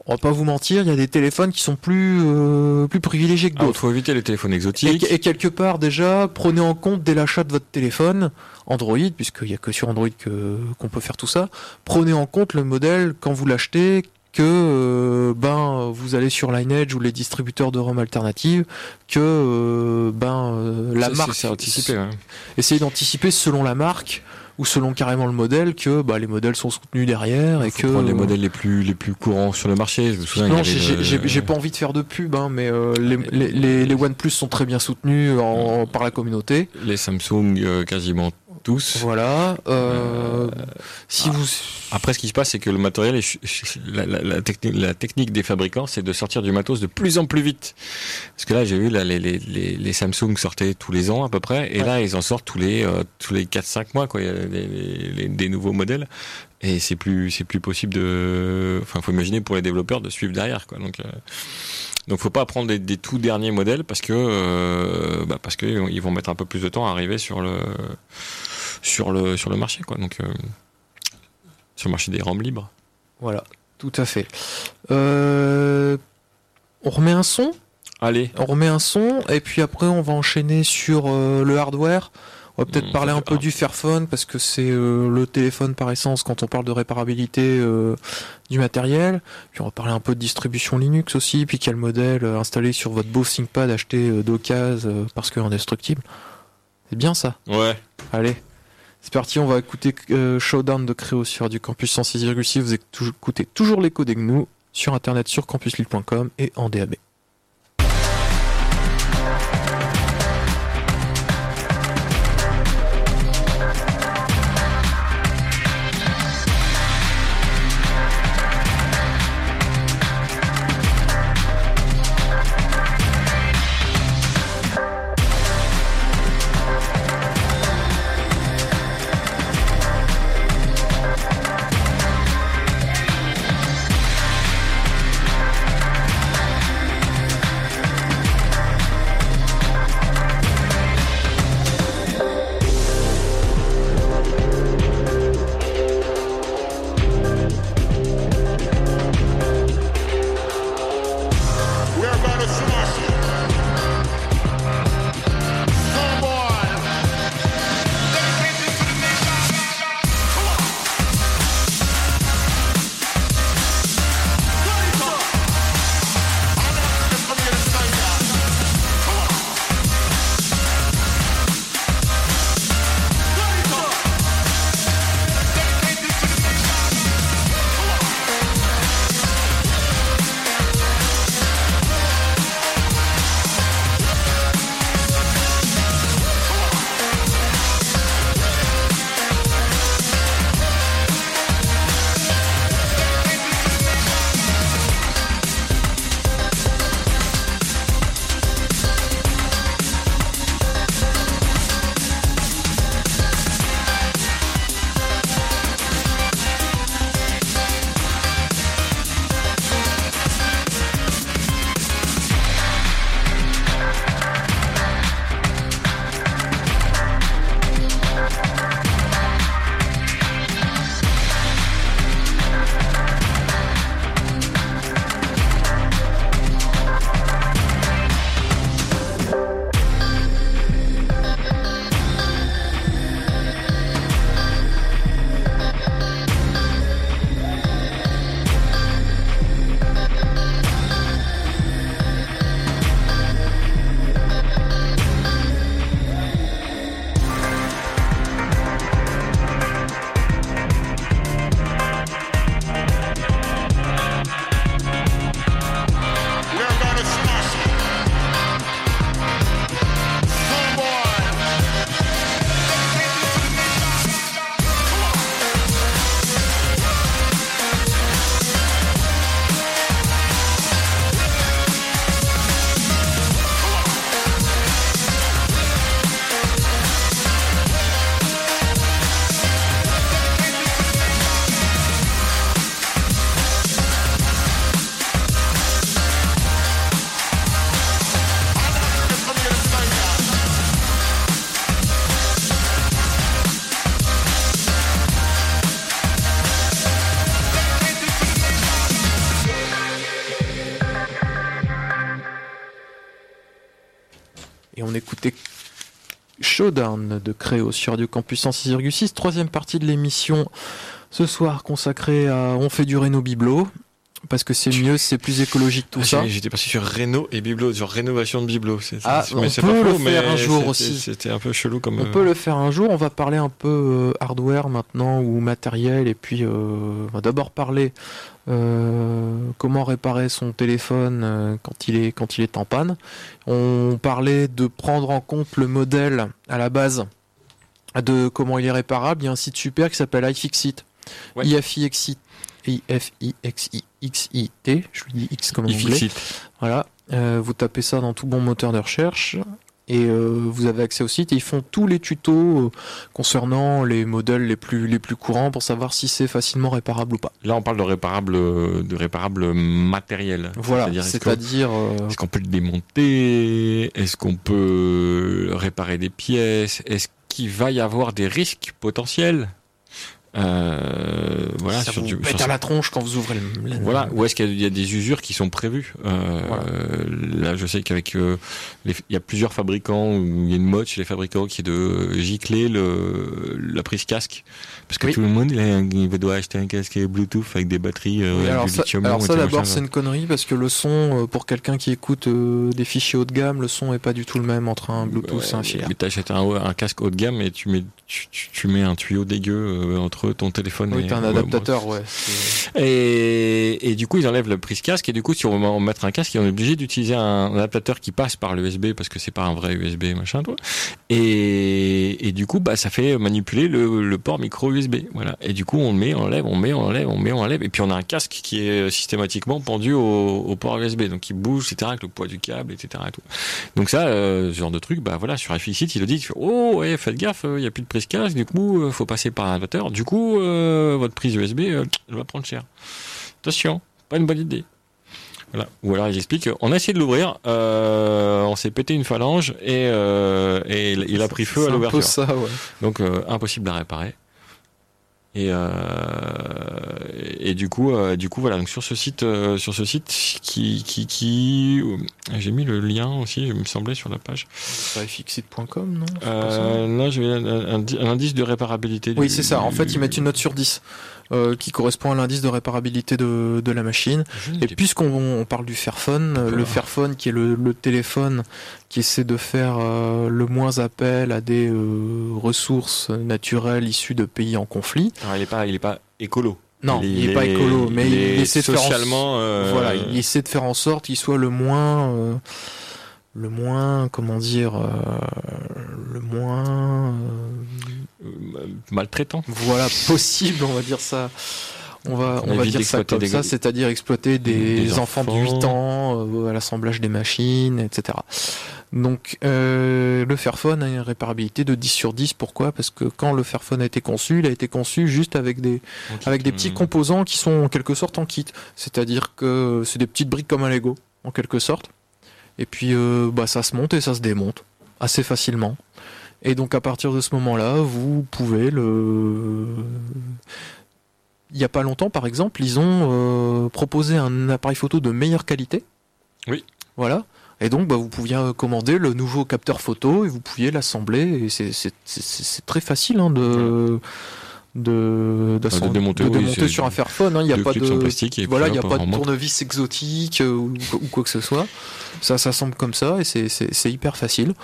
Speaker 2: On va pas vous mentir, il y a des téléphones qui sont plus euh, plus privilégiés que
Speaker 3: Il
Speaker 2: d'autres.
Speaker 3: faut éviter les téléphones exotiques.
Speaker 2: et quelque part déjà, prenez en compte dès l'achat de votre téléphone Android, puisqu'il n'y a que sur Android que qu'on peut faire tout ça. Prenez en compte le modèle quand vous l'achetez que euh, ben vous allez sur Lineage ou les distributeurs de ROM alternatives que euh, ben la marque
Speaker 3: C'est hein.
Speaker 2: essayez d'anticiper selon la marque ou selon carrément le modèle que bah, les modèles sont soutenus derrière et
Speaker 3: Faut
Speaker 2: que
Speaker 3: prendre les modèles les plus les plus courants sur le marché. Je me souviens,
Speaker 2: non, j'ai
Speaker 3: le-
Speaker 2: pas envie de faire de pub, hein, mais euh, les, les, les, les OnePlus sont très bien soutenus en- par la communauté.
Speaker 3: les Samsung euh, quasiment tous.
Speaker 2: Voilà. Euh, si vous,
Speaker 3: Après, ce qui se passe, c'est que le matériel, est la, la, la, technique, la technique des fabricants, c'est de sortir du matos de plus en plus vite. Parce que là, j'ai vu, là, les, les, les, les Samsung sortaient tous les ans à peu près, et
Speaker 2: Ouais.
Speaker 3: là, ils en sortent tous les euh, tous les 4-5 mois, quoi, il y a des nouveaux modèles. Et c'est plus c'est plus possible de, enfin, faut imaginer pour les développeurs de suivre derrière, quoi. Donc euh, donc faut pas prendre des, des tout derniers modèles parce que euh, bah, parce que ils vont mettre un peu plus de temps à arriver sur le sur le sur le marché, quoi. Donc euh, sur le marché des ROM libres.
Speaker 2: voilà, tout à fait. Euh, on remet un son?
Speaker 3: Allez,
Speaker 2: On remet un son et puis après on va enchaîner sur euh, le hardware. On va peut-être
Speaker 3: Mmh,
Speaker 2: parler un peu du Fairphone parce que c'est euh, le téléphone par essence quand on parle de réparabilité euh, du matériel. Puis on va parler un peu de distribution Linux aussi, puis quel modèle installé sur votre beau ThinkPad acheté d'occasion parce que indestructible. C'est bien ça?
Speaker 3: ouais.
Speaker 2: Allez. C'est parti, on va écouter euh, Showdown de Créo sur du campus 106,6. Vous écoutez toujours l'écho des GNU sur internet sur campuslille.com et en DAB. Écoutait Showdown de Créo sur du campus 106,6, troisième partie de l'émission ce soir consacrée à On fait durer nos bibelots. Parce que c'est mieux, c'est plus écologique tout
Speaker 3: Ah,
Speaker 2: ça.
Speaker 3: J'étais passé sur Renault et Biblo, sur rénovation de Biblo.
Speaker 2: Ah,
Speaker 3: c'est-
Speaker 2: on
Speaker 3: mais
Speaker 2: peut
Speaker 3: pas
Speaker 2: le
Speaker 3: faux,
Speaker 2: faire un jour
Speaker 3: c'était-
Speaker 2: aussi.
Speaker 3: C'était un peu chelou comme.
Speaker 2: On
Speaker 3: euh,
Speaker 2: peut le faire un jour. On va parler un peu euh, hardware maintenant ou matériel et puis euh, on va d'abord parler euh, comment réparer son téléphone euh, quand il est quand il est en panne. On parlait de prendre en compte le modèle à la base de comment il est réparable. Il y a un site super qui s'appelle iFixit.
Speaker 3: Ouais.
Speaker 2: I-F-I-X-I-X-I-T. Je lui dis X comme en anglais. Voilà, Euh, vous tapez ça dans tout bon moteur de recherche et euh, vous avez accès au site et ils font tous les tutos euh, concernant les modèles les plus les plus courants pour savoir si c'est facilement réparable ou pas.
Speaker 3: Là, on parle de réparable, de réparable matériel.
Speaker 2: Voilà,
Speaker 3: C'est-à-dire, est-ce qu'on-
Speaker 2: c'est-à-dire
Speaker 3: Est-ce qu'on peut le démonter? Est-ce qu'on peut réparer des pièces? Est-ce qu'il va y avoir des risques potentiels? Euh, Voilà,
Speaker 2: ça
Speaker 3: sur
Speaker 2: vous
Speaker 3: du-
Speaker 2: pète
Speaker 3: sur
Speaker 2: à la tronche quand vous ouvrez le, le-
Speaker 3: Voilà, ou est-ce qu'il y a des usures qui sont prévues? Euh,
Speaker 2: Voilà.
Speaker 3: Là, je sais qu'avec euh, les- il y a plusieurs fabricants, il y a une mode chez les fabricants qui est de gicler le, la prise casque, parce que
Speaker 2: Oui.
Speaker 3: tout le monde il, a il doit acheter un casque Bluetooth avec des batteries. euh,
Speaker 2: Oui, alors
Speaker 3: du
Speaker 2: ça, alors ça d'abord c'est une connerie parce que le son euh, pour quelqu'un qui écoute euh, des fichiers haut de gamme, le son est pas du tout le même entre un Bluetooth et un filaire.
Speaker 3: Mais t'achètes un, un casque haut de gamme et tu mets, tu, tu- tu mets un tuyau dégueu euh, entre ton téléphone
Speaker 2: Oui,
Speaker 3: et
Speaker 2: t'as un adaptateur, ouais.
Speaker 3: Et, et du coup, ils enlèvent la prise casque et du coup, si on veut mettre un casque, on est obligé d'utiliser un adaptateur qui passe par l'USB parce que c'est pas un vrai USB machin, toi. Et, et du coup, bah, ça fait manipuler le, le port micro USB. Voilà. Et du coup, on le met, on enlève, on met, on enlève, on met, on enlève. Et puis, on a un casque qui est systématiquement pendu au, au port USB. Donc, il bouge, etc., avec le poids du câble, etc. Et tout. Donc ça, euh, ce genre de truc, bah voilà, sur iFixit, il le dit, oh ouais, faites gaffe, il y a plus de prise du coup, euh, faut passer par un adaptateur. Du coup, euh, votre prise USB, euh, elle va prendre cher. Attention, pas une bonne idée. Voilà. Ou alors il explique, on a essayé de l'ouvrir, euh, on s'est pété une phalange et, et il, a pris feu à l'ouverture.
Speaker 2: ça, ouais.
Speaker 3: Donc impossible à réparer. Et, euh, et du coup, euh, du coup voilà. Donc sur ce site, euh, sur ce site qui, qui, qui, j'ai mis le lien aussi, il me semblait sur la page.
Speaker 2: C'est ifixit.com, non
Speaker 3: Euh, là, j'ai un, un- un indice de réparabilité.
Speaker 2: Oui, c'est ça. En fait, ils mettent une note sur 10 euh, qui correspond à l'indice de réparabilité de, de la machine. Et puisqu'on on parle du Fairphone, le. Fairphone qui est le, le téléphone qui essaie de faire euh, le moins appel à des euh, ressources naturelles issues de pays en conflit.
Speaker 3: Alors, il est pas, il est pas écolo.
Speaker 2: Non, il n'est pas écolo, mais il, essaie de faire en-
Speaker 3: euh,
Speaker 2: voilà, il essaie de faire en sorte qu'il soit le moins, euh, le moins, comment dire, euh, le moins, euh,
Speaker 3: maltraitant.
Speaker 2: voilà, possible, on va dire ça. On va,
Speaker 3: On
Speaker 2: on va dire ça comme
Speaker 3: des
Speaker 2: ça, c'est-à-dire exploiter des,
Speaker 3: des
Speaker 2: enfants de
Speaker 3: enfants.
Speaker 2: 8 ans euh, à l'assemblage des machines, etc. Donc euh, le Fairphone a une réparabilité de 10 sur 10. Pourquoi? Parce que quand le Fairphone a été conçu, il a été conçu juste avec des, avec des petits
Speaker 3: Hum.
Speaker 2: composants qui sont en quelque sorte en kit. C'est-à-dire que c'est des petites briques comme un Lego, en quelque sorte. Et puis euh, bah, ça se monte et ça se démonte assez facilement. Et donc à partir de ce moment-là, vous pouvez le... Il n'y a pas longtemps, par exemple, ils ont euh, proposé un appareil photo de meilleure qualité.
Speaker 3: Oui.
Speaker 2: Voilà. Et donc, bah, vous pouviez euh, commander le nouveau capteur photo et vous pouviez l'assembler. Et c'est- très facile hein, de, de,
Speaker 3: de démonter,
Speaker 2: de
Speaker 3: oui,
Speaker 2: démonter sur un Fairphone. hein. Il n'y a pas de,
Speaker 3: plastique et
Speaker 2: voilà, il a pas de tournevis exotique euh, ou, ou quoi que ce soit. Ça s'assemble comme ça et c'est- hyper facile.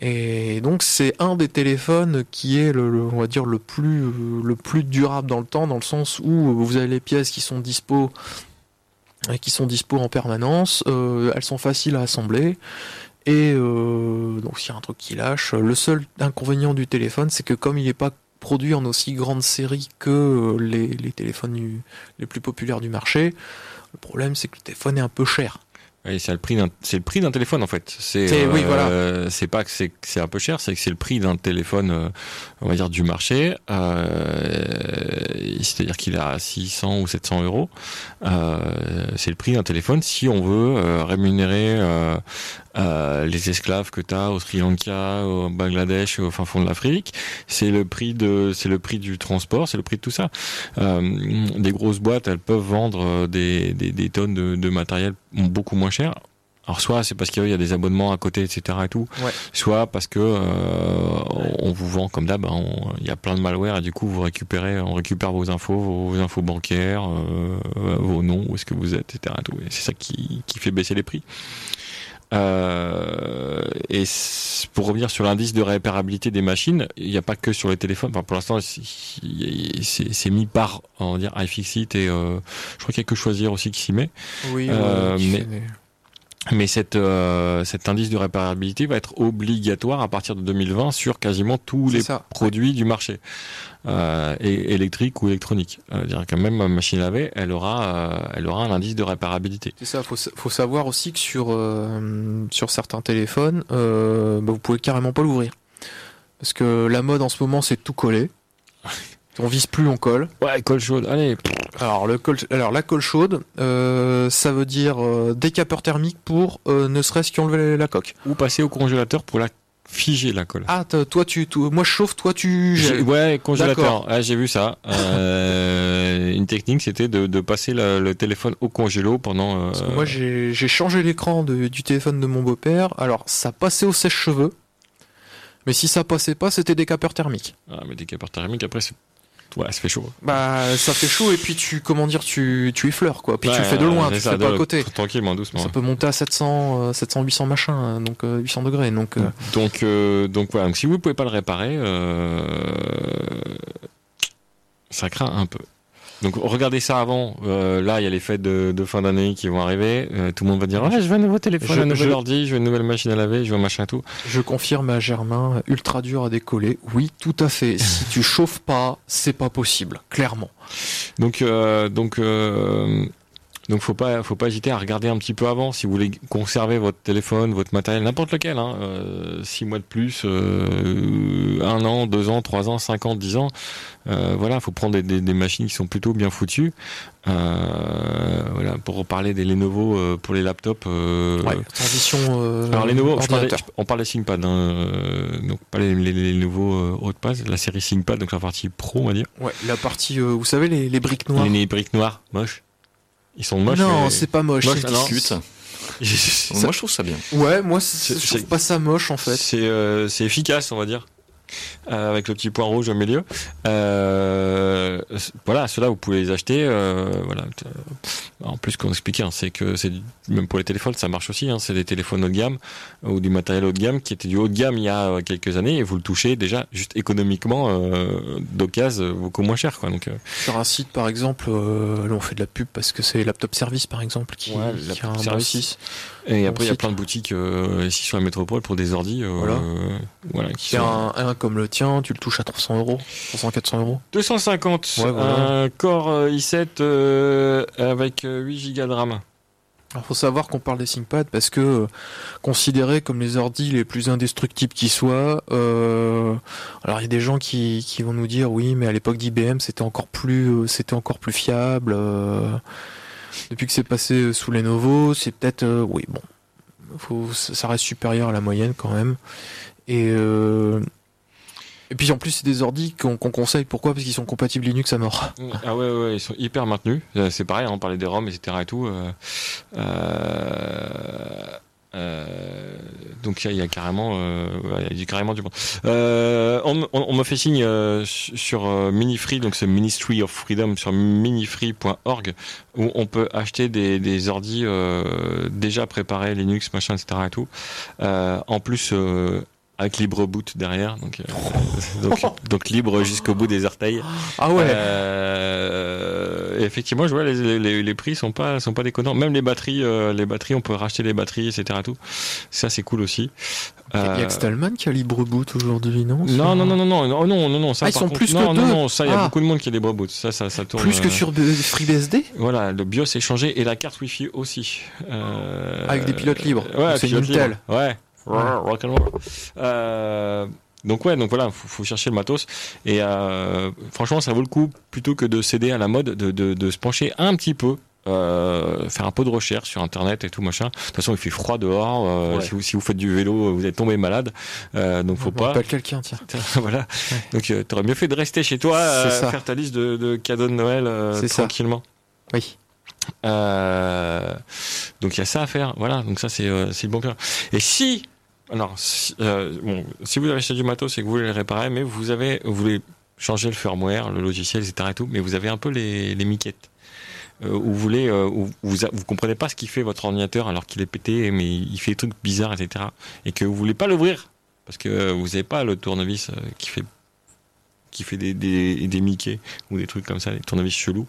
Speaker 2: Et donc c'est un des téléphones qui est le, le- on va dire le plus le plus durable dans le temps dans le sens où vous avez les pièces qui sont dispo euh, qui sont dispo en permanence, euh, elles sont faciles à assembler et euh, donc s'il y a un truc qui lâche, le seul inconvénient du téléphone c'est que comme il n'est pas produit en aussi grande série que euh, les, les téléphones du- les plus populaires du marché, le problème c'est que le téléphone est un peu cher.
Speaker 3: Oui, c'est le prix d'un, c'est le prix d'un téléphone en fait. C'est,
Speaker 2: C'est- oui,
Speaker 3: euh, C'est pas que c'est, un peu cher, c'est que c'est le prix d'un téléphone, euh, on va dire du marché. Euh, c'est-à-dire qu'il a 600 ou 700 euros. C'est le prix d'un téléphone si on veut rémunérer euh, les esclaves que tu as au Sri Lanka, au Bangladesh, au fin fond de l'Afrique. C'est le prix de, c'est le prix du transport, c'est le prix de tout ça. Euh, des grosses boîtes, elles peuvent vendre euh, des, des, des tonnes de, de matériel beaucoup moins cher. Alors soit c'est parce qu'il y a des abonnements à côté, etc. et tout,
Speaker 2: Ouais.
Speaker 3: soit parce que euh, on vous vend comme d'hab, hein, il y a plein de malware et du coup vous récupérez, on récupère vos infos, vos infos bancaires, euh, vos noms, où est-ce que vous êtes, etc. et tout. Et c'est ça qui, qui fait baisser les prix. Euh, et pour revenir sur l'indice de réparabilité des machines, il n'y a pas que sur les téléphones. Enfin, pour l'instant, c'est- mis par, on va dire, iFixit et euh, je crois qu'il y a que choisir aussi qui s'y met.
Speaker 2: Oui,
Speaker 3: Euh, mais- Mais cette, euh, cet indice de réparabilité va être obligatoire à partir de 2020 sur quasiment tous les
Speaker 2: ça.
Speaker 3: produits du marché, euh, et électriques ou électroniques. Euh, dire que même ma machine à laver, elle aura, euh, elle aura un indice de réparabilité.
Speaker 2: C'est ça, faut, faut savoir aussi que sur, euh, sur certains téléphones, euh, bah, vous pouvez carrément pas l'ouvrir. Parce que la mode en ce moment, c'est tout coller. On vise plus, on colle.
Speaker 3: Ouais, colle chaude. Allez.
Speaker 2: Alors, le col- alors la colle chaude, euh, ça veut dire euh, décapeur thermique pour euh, ne serait-ce qu'enlever la coque.
Speaker 3: Ou passer au congélateur pour la figer la colle.
Speaker 2: Ah, toi tu, moi je chauffe, toi tu
Speaker 3: J'ai-
Speaker 2: gèles.
Speaker 3: Ouais, congélateur.
Speaker 2: D'accord.
Speaker 3: Ah, j'ai vu ça. Euh, une technique, c'était de, de passer le, le téléphone au congélo pendant. euh,
Speaker 2: Parce que moi j'ai j'ai changé l'écran de- du téléphone de mon beau-père. Alors ça passait au sèche-cheveux. Mais si ça passait pas, c'était décapeur thermique.
Speaker 3: Ah, mais des capeurs thermiques, après, c'est. Ouais, ça fait chaud.
Speaker 2: Bah ça fait chaud et puis tu comment dire tu tu effleures quoi. Puis tu le fais de loin, tu le fais pas à côté.
Speaker 3: Tranquillement, doucement.
Speaker 2: Ça peut monter à 700 euh, 700 800 machin hein, donc euh, 800 degrés donc euh,
Speaker 3: Donc, euh, donc voilà. Donc, si vous pouvez pas le réparer, euh, ça craint un peu. Donc regardez ça avant. Euh, là, il y a les fêtes de, de fin d'année qui vont arriver. Euh, tout le monde va dire ouais, je veux un nouveau téléphone,
Speaker 2: Je-
Speaker 3: un nouvel
Speaker 2: je-
Speaker 3: ordi, je veux une nouvelle machine à laver, je veux un machin tout.
Speaker 2: je confirme à Germain ultra dur à décoller. Oui, tout à fait. si tu chauffes pas, c'est pas possible, clairement.
Speaker 3: Donc euh, donc euh, donc faut pas faut pas hésiter à regarder un petit peu avant si vous voulez conserver votre téléphone, votre matériel, n'importe lequel. Hein, euh, six mois de plus, euh, un an, deux ans, trois ans, cinq ans, dix ans. Euh, voilà, faut prendre des, des, des machines qui sont plutôt bien foutues. Euh, voilà, pour reparler des Lenovo euh, pour les laptops.
Speaker 2: Ouais, transition
Speaker 3: Alors les nouveaux, je parlais-
Speaker 2: ordinateur.
Speaker 3: on parle des ThinkPad, hein, donc pas les, les, les nouveaux euh, Hautepad, la série ThinkPad, donc la partie pro on va dire.
Speaker 2: Ouais, la partie vous savez les, les briques noires.
Speaker 3: Les, les briques noires, moches. Ils sont moches.
Speaker 2: non,
Speaker 3: mais-
Speaker 2: c'est pas moche.
Speaker 3: Moche.
Speaker 4: Discute.
Speaker 3: Ça-
Speaker 4: Moi, je trouve ça bien.
Speaker 2: Ouais, moi je trouve pas ça moche en fait.
Speaker 3: C'est euh, c'est efficace, on va dire. Euh, avec le petit point rouge au milieu. Euh, voilà, ceux-là vous pouvez les acheter. euh, voilà. En plus, qu'on expliquait, hein, c'est que c'est même pour les téléphones, ça marche aussi. Hein, c'est des téléphones haut de gamme ou du matériel haut de gamme qui était du haut de gamme il y a euh, quelques années et vous le touchez déjà juste économiquement euh, d'occasion beaucoup moins cher. Quoi. Donc, euh,
Speaker 2: Sur un site par exemple, euh, là on fait de la pub parce que c'est Laptop Service par exemple qui,
Speaker 3: Ouais,
Speaker 2: qui
Speaker 3: Laptop
Speaker 2: a un
Speaker 3: Service. et après, il y a plein de boutiques euh, ici sur la métropole pour des ordis. euh,
Speaker 2: Voilà.
Speaker 3: voilà, qui sont-
Speaker 2: un, un comme le tien, tu le touches à 300 euros, 300-400 euros.
Speaker 3: 250,
Speaker 2: Ouais, voilà.
Speaker 3: un Core euh, i7 euh, avec euh, 8 Go de RAM.
Speaker 2: Alors faut savoir qu'on parle des ThinkPad parce que euh, considérés comme les ordis les plus indestructibles qui soient, euh, alors il y a des gens qui, qui vont nous dire oui mais à l'époque d'IBM c'était encore plus euh, c'était encore plus fiable. euh, depuis que c'est passé euh, sous Lenovo, c'est peut-être euh, oui bon, faut, ça reste supérieur à la moyenne quand même. Et euh, et puis en plus c'est des ordis qu'on conseille pourquoi? Parce qu'ils sont compatibles Linux à mort.
Speaker 3: Ah ouais, ouais, ils sont hyper maintenus. Euh, C'est pareil, hein, on parlait des ROM, etc. et tout. euh, euh, donc il y, a- carrément, il carrément du bon. On, on- me fait signe sur Minifree, donc c'est Ministry of Freedom sur minifree.org où on peut acheter des, des ordis déjà préparés, Linux, machin, etc. et tout. En plus avec libre boot derrière, euh, oh. donc, libre jusqu'au bout des orteils.
Speaker 2: Ah ouais.
Speaker 3: Euh, effectivement, je vois les, prix sont pas sont pas déconnants. Même les batteries, euh, les batteries, on peut racheter les batteries, etc. Tout ça, c'est cool aussi.
Speaker 2: Il y a que Stallman qui a libre boot aujourd'hui, non?
Speaker 3: Non, non non, non, non, non, non, ah, non,
Speaker 2: non, ils sont plus
Speaker 3: non, que
Speaker 2: deux.
Speaker 3: ça, il y a
Speaker 2: ah.
Speaker 3: beaucoup de monde qui a libre boot. Ça, ça, tourne.
Speaker 2: Plus que sur FreeBSD?
Speaker 3: Voilà, le BIOS est changé et la carte Wi-Fi aussi. Ah,
Speaker 2: avec des pilotes libres.
Speaker 3: Ouais,
Speaker 2: pilotes
Speaker 3: libres. Ouais. Rock and roll. Euh, donc ouais, donc voilà, faut, faut chercher le matos. Et euh, franchement, ça vaut le coup plutôt que de céder à la mode, de, de, de se pencher un petit peu. euh, faire un peu de recherche sur internet et tout machin. De toute façon, il fait froid dehors. euh,
Speaker 2: Ouais.
Speaker 3: si, vous, si vous faites du vélo, vous êtes tombé malade. Euh, donc faut
Speaker 2: On
Speaker 3: pas.
Speaker 2: appelle quelqu'un, tiens.
Speaker 3: voilà. Donc euh, t'aurais mieux fait de rester chez toi, euh, faire ta liste de, de cadeaux de Noël euh,
Speaker 2: C'est ça.
Speaker 3: tranquillement.
Speaker 2: Oui.
Speaker 3: Euh, donc il y a ça à faire. Voilà, donc ça c'est euh, c'est le bon plan. Et si, alors, si, euh, bon, si vous avez acheté du matos et que vous voulez le réparer, mais vous avez, vous voulez changer le firmware, le logiciel, etc. Et tout, mais vous avez un peu les, les miquettes. Euh, vous voulez, euh, vous, vous comprenez pas ce qu'il fait votre ordinateur alors qu'il est pété, mais il fait des trucs bizarres, etc. Et que vous voulez pas l'ouvrir parce que vous n'avez pas le tournevis qui fait qui fait des, des, ou des trucs comme ça, des tournevis chelous,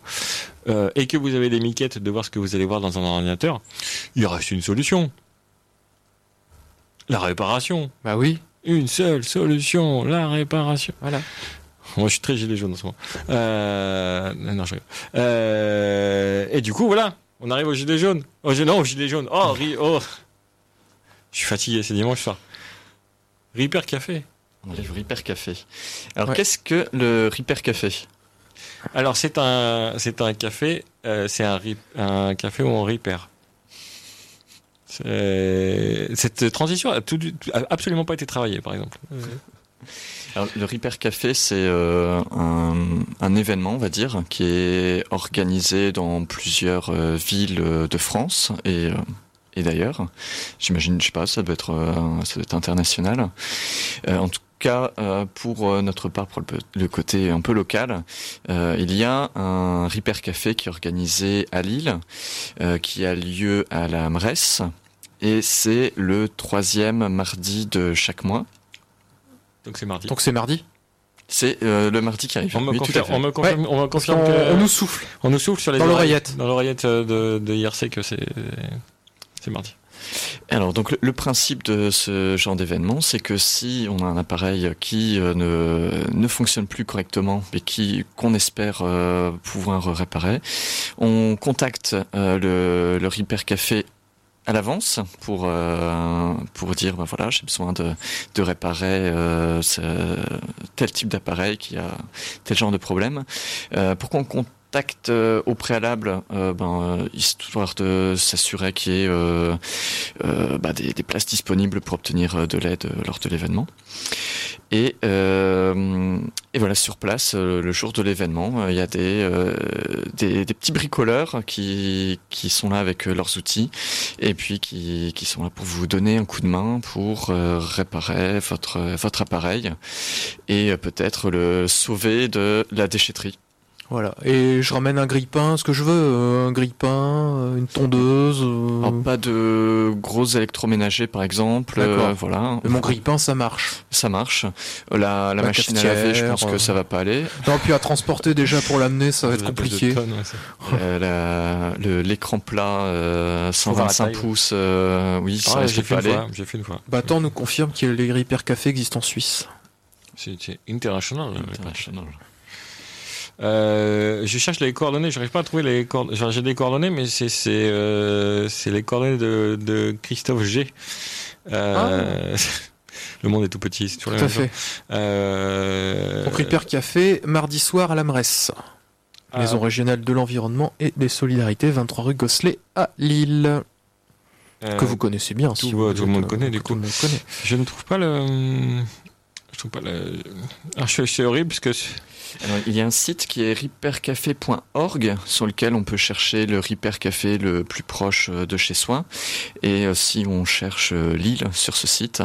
Speaker 3: et que vous avez des miquettes de voir ce que vous allez voir dans un ordinateur, il reste une solution. La réparation.
Speaker 2: Bah oui.
Speaker 3: Une seule solution, la réparation.
Speaker 2: Voilà.
Speaker 3: Moi, je suis très gilet jaune en ce moment. Euh... Non, je. Euh... Et du coup, voilà, on arrive au gilet jaune. Oh, je- non, au gilet jaune. Oh, ri... oh. Je suis fatigué, c'est dimanche soir. Reaper Café.
Speaker 4: On arrive Reaper Café. Alors,
Speaker 2: Ouais.
Speaker 4: qu'est-ce que le Reaper Café?
Speaker 3: Alors, c'est un, c'est un café, euh, c'est un, un café où on repair. C'est- Cette transition a, tout, a absolument pas été travaillée, par exemple.
Speaker 4: Alors, le Reaper Café, c'est euh, un, un événement, on va dire, qui est organisé dans plusieurs euh, villes euh, de France et, euh, et d'ailleurs. J'imagine, je sais pas, ça doit être, euh, ça doit être international. Euh, en tout cas, euh, pour euh, notre part, pour le, le côté un peu local, euh, il y a un Reaper Café qui est organisé à Lille, euh, qui a lieu à la Mresse, et c'est le troisième mardi de chaque mois.
Speaker 3: Donc, c'est mardi.
Speaker 2: Donc c'est mardi.
Speaker 4: C'est euh, le mardi qui arrive.
Speaker 3: on me
Speaker 4: Oui,
Speaker 3: confirme,
Speaker 4: fait.
Speaker 3: on me confirme, on me
Speaker 2: Parce qu'on-
Speaker 3: confirme que-
Speaker 2: on nous souffle.
Speaker 3: on nous souffle sur les
Speaker 2: Dans l'oreillette.
Speaker 3: Dans l'oreillette euh, de, de IRC que c'est, c'est mardi.
Speaker 4: Alors donc le, le principe de ce genre d'événement, c'est que si on a un appareil qui euh, ne, ne fonctionne plus correctement et qui qu'on espère euh, pouvoir réparer, on contacte euh, le, le Repair Café à l'avance pour euh, pour dire ben voilà j'ai besoin de de réparer euh, ce- tel type d'appareil qui a tel genre de problème. Euh, pour qu'on euh, au préalable euh, ben euh, histoire de s'assurer qu'il y ait bah, des, places disponibles pour obtenir de l'aide lors de l'événement. Et, voilà, sur place, le jour de l'événement, il y a des, petits bricoleurs qui, sont là avec leurs outils et puis qui, sont là pour vous donner un coup de main pour réparer votre, votre appareil et peut-être le sauver de la déchetterie.
Speaker 2: Voilà. Et je ramène un grille-pain, ce que je veux, euh, un grille-pain, euh, une tondeuse. euh,
Speaker 4: Alors, pas de gros électroménagers par exemple, euh, voilà.
Speaker 2: mais mon grille-pain, ça marche.
Speaker 4: Ça marche. La, la
Speaker 2: La
Speaker 4: machine à laver, je pense que ça va pas aller.
Speaker 2: Non, puis à transporter déjà pour l'amener, ça va être compliqué.
Speaker 3: tonnes, ouais,
Speaker 4: L'écran plat euh, 125
Speaker 3: taille.
Speaker 4: pouces, euh, oui, ça
Speaker 3: Ah,
Speaker 4: risque
Speaker 3: j'ai fait
Speaker 4: pas
Speaker 3: une
Speaker 4: aller.
Speaker 3: fois. J'ai fait une fois.
Speaker 2: Battant nous confirme que les Café existent en Suisse.
Speaker 3: C'est, c'est international.
Speaker 4: International.
Speaker 3: Euh, je cherche les coordonnées, j'arrive pas à trouver les coordonnées. J'ai des coordonnées, mais c'est c'est euh, c'est les coordonnées de, de Christophe G. Euh, Le monde est tout petit, c'est toujours
Speaker 2: Tout
Speaker 3: la même chose.
Speaker 2: fait.
Speaker 3: Euh,
Speaker 2: Repair Café, mardi soir à la Mresse.
Speaker 3: ah,
Speaker 2: Maison régionale de l'environnement et des solidarités, 23 rue Gosselet à Lille. que vous connaissez bien.
Speaker 3: tout-
Speaker 2: si vous
Speaker 3: tout le monde connaît, du
Speaker 2: tout
Speaker 3: coup.
Speaker 2: le monde connaît.
Speaker 3: Je ne trouve pas le. Je trouve pas le. Ah, je- c'est horrible parce que
Speaker 4: Alors, il y a un site qui est repaircafé.org sur lequel on peut chercher le Repair Café le plus proche euh, de chez soi. Et euh, si on cherche euh, Lille sur ce site,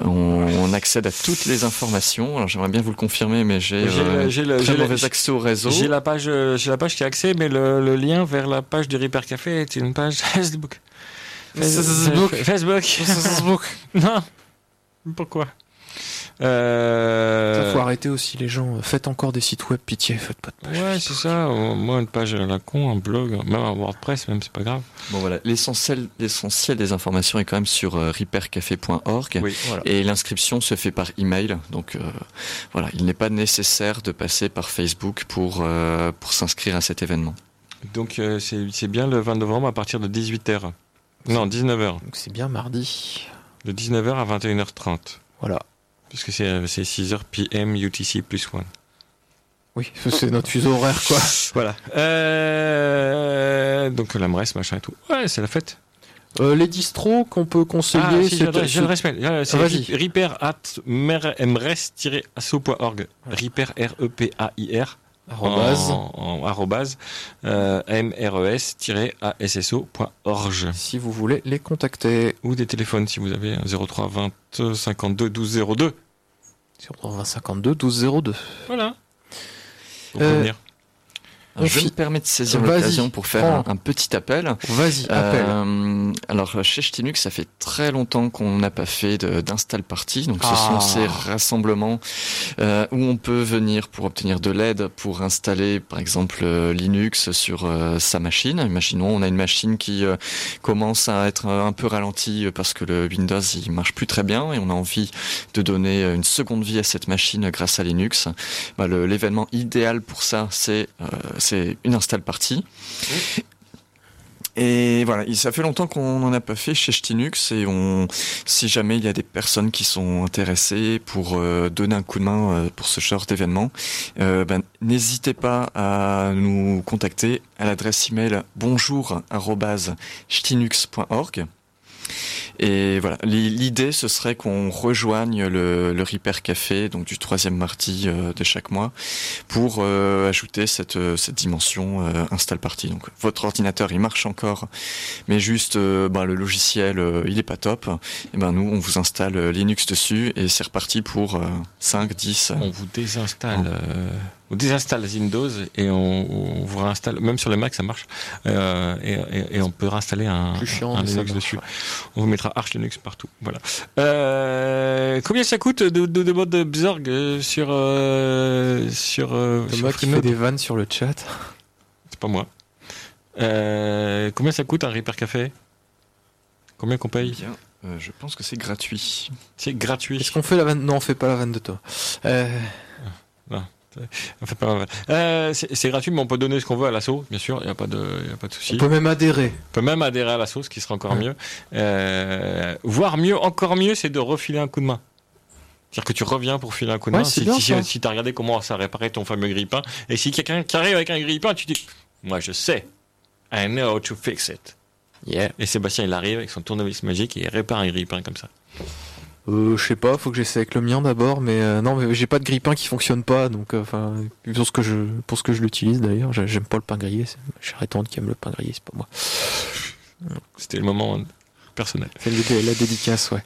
Speaker 4: on, on accède à toutes les informations. Alors j'aimerais bien vous le confirmer, mais j'ai euh, très mauvais accès au réseau.
Speaker 3: j'ai la page, euh, j'ai la page qui a accès, mais le, le lien vers la page du Repair Café est une page Facebook.
Speaker 2: Facebook.
Speaker 3: Facebook.
Speaker 2: Facebook.
Speaker 3: non. Pourquoi? Euh...
Speaker 2: Il faut arrêter aussi les gens. Faites encore des sites web, pitié, faites pas de page.
Speaker 3: Ouais, c'est ça. Moi, une page à la con, un blog, même un WordPress, même, c'est pas grave.
Speaker 4: Bon voilà, l'essentiel, l'essentiel des informations est quand même sur euh, repaircafé.org.
Speaker 3: Oui.
Speaker 2: Voilà.
Speaker 4: Et l'inscription se fait par email, donc euh, voilà, il n'est pas nécessaire de passer par Facebook pour euh, pour s'inscrire à cet événement.
Speaker 3: Donc, euh, c'est c'est bien le 20 novembre à partir de 18h. Non, 19h.
Speaker 2: Donc c'est bien mardi.
Speaker 3: De 19h à 21h30.
Speaker 2: Voilà.
Speaker 3: Puisque c'est euh, c'est 6h PM UTC plus 1.
Speaker 2: Oui, c'est notre fuseau horaire, quoi.
Speaker 3: Voilà. Euh, donc la Mresse, machin et tout. Ouais, c'est la fête.
Speaker 2: Euh, les distros qu'on peut conseiller,
Speaker 3: Ah, si,
Speaker 2: c'est-.
Speaker 3: Euh, C'est
Speaker 2: Vas-y.
Speaker 3: repair at mres-asso.org. Repair, R-E-P-A-I-R,
Speaker 2: Arrobase.
Speaker 3: en, en arrobase, euh, mres-asso.org.
Speaker 2: Si vous voulez les contacter.
Speaker 3: Ou des téléphones si vous avez un 03 20 52 12 02.
Speaker 2: Sur 20 52 12 02.
Speaker 3: Voilà. Pour
Speaker 2: Euh,
Speaker 3: revenir.
Speaker 4: Alors, je me permets de saisir l'occasion pour faire un, petit appel.
Speaker 2: Vas-y.
Speaker 4: Euh, alors chez Ch'tinux, ça fait très longtemps qu'on n'a pas fait d'install party. Donc ce
Speaker 2: Ah.
Speaker 4: sont ces rassemblements euh, où on peut venir pour obtenir de l'aide pour installer par exemple euh, Linux sur euh, sa machine. Imaginons on a une machine qui commence à être un peu ralentie parce que le Windows il marche plus très bien et on a envie de donner une seconde vie à cette machine grâce à Linux. Bah, L'événement idéal pour ça c'est c'est une install party. Et voilà, il- ça fait longtemps qu'on n'en a pas fait chez Ch'tinux et on, si jamais il y a des personnes qui sont intéressées pour euh, donner un coup de main euh, pour ce genre d'événement, euh, ben, n'hésitez pas à nous contacter à l'adresse email bonjour@ch'tinux.org. Et voilà, L'i- l'idée ce serait qu'on rejoigne le, le Repair Café, donc du troisième mardi euh, de chaque mois, pour euh, ajouter cette, euh, cette dimension euh, install party. Donc votre ordinateur il marche encore, mais juste euh, ben, le logiciel il est pas top. Et ben nous on vous installe Linux dessus et c'est reparti pour euh, 5, 10.
Speaker 3: On vous désinstalle, on désinstalle Windows et on, on vous réinstalle, même sur le Mac ça marche, euh, et, et- et on peut réinstaller un,
Speaker 2: Plus chiant,
Speaker 3: un Linux dessus.
Speaker 2: ouais.
Speaker 3: On vous mettra Arch Linux partout. Voilà. Euh, combien ça coûte de, de, de mode Bzorg euh, sur euh, sur, euh, sur
Speaker 2: Thomas qui fait des vannes sur le chat.
Speaker 3: C'est pas moi. Euh, combien ça coûte un Repair Café? Combien qu'on paye?
Speaker 4: Bien, euh, je pense que c'est gratuit.
Speaker 3: C'est gratuit.
Speaker 2: Est-ce qu'on fait la vanne? Non, on fait pas la vanne de toi. Euh,
Speaker 3: mal. Euh, c'est gratuit, mais on peut donner ce qu'on veut à l'assaut, bien sûr. Il n'y a pas de, y a pas de souci.
Speaker 2: on peut même adhérer.
Speaker 3: On peut même adhérer à l'assaut, ce qui sera encore
Speaker 2: Ouais.
Speaker 3: mieux. Euh, voire mieux, encore mieux, c'est de refiler un coup de main. C'est-à-dire que tu reviens pour filer un coup de
Speaker 2: Ouais,
Speaker 3: main. Si,
Speaker 2: bien,
Speaker 3: si,
Speaker 2: ça.
Speaker 3: si t'as regardé comment ça réparait ton fameux grille-pain, et si quelqu'un qui arrive avec un grille-pain, tu dis, moi je sais, I know how to fix it.
Speaker 2: Yeah.
Speaker 3: Et Sébastien, il arrive avec son tournevis magique et il répare un grille-pain comme ça.
Speaker 2: Euh, je sais pas, faut que j'essaie avec le mien d'abord, mais euh, non, mais j'ai pas de grille-pain qui fonctionne pas, donc euh, enfin pour ce que je pour ce que je l'utilise d'ailleurs, j'ai- j'aime pas le pain grillé. c'est- J'ai Rétante qui aime le pain grillé, c'est pas moi.
Speaker 3: C'était le moment personnel.
Speaker 2: La dédicace, ouais.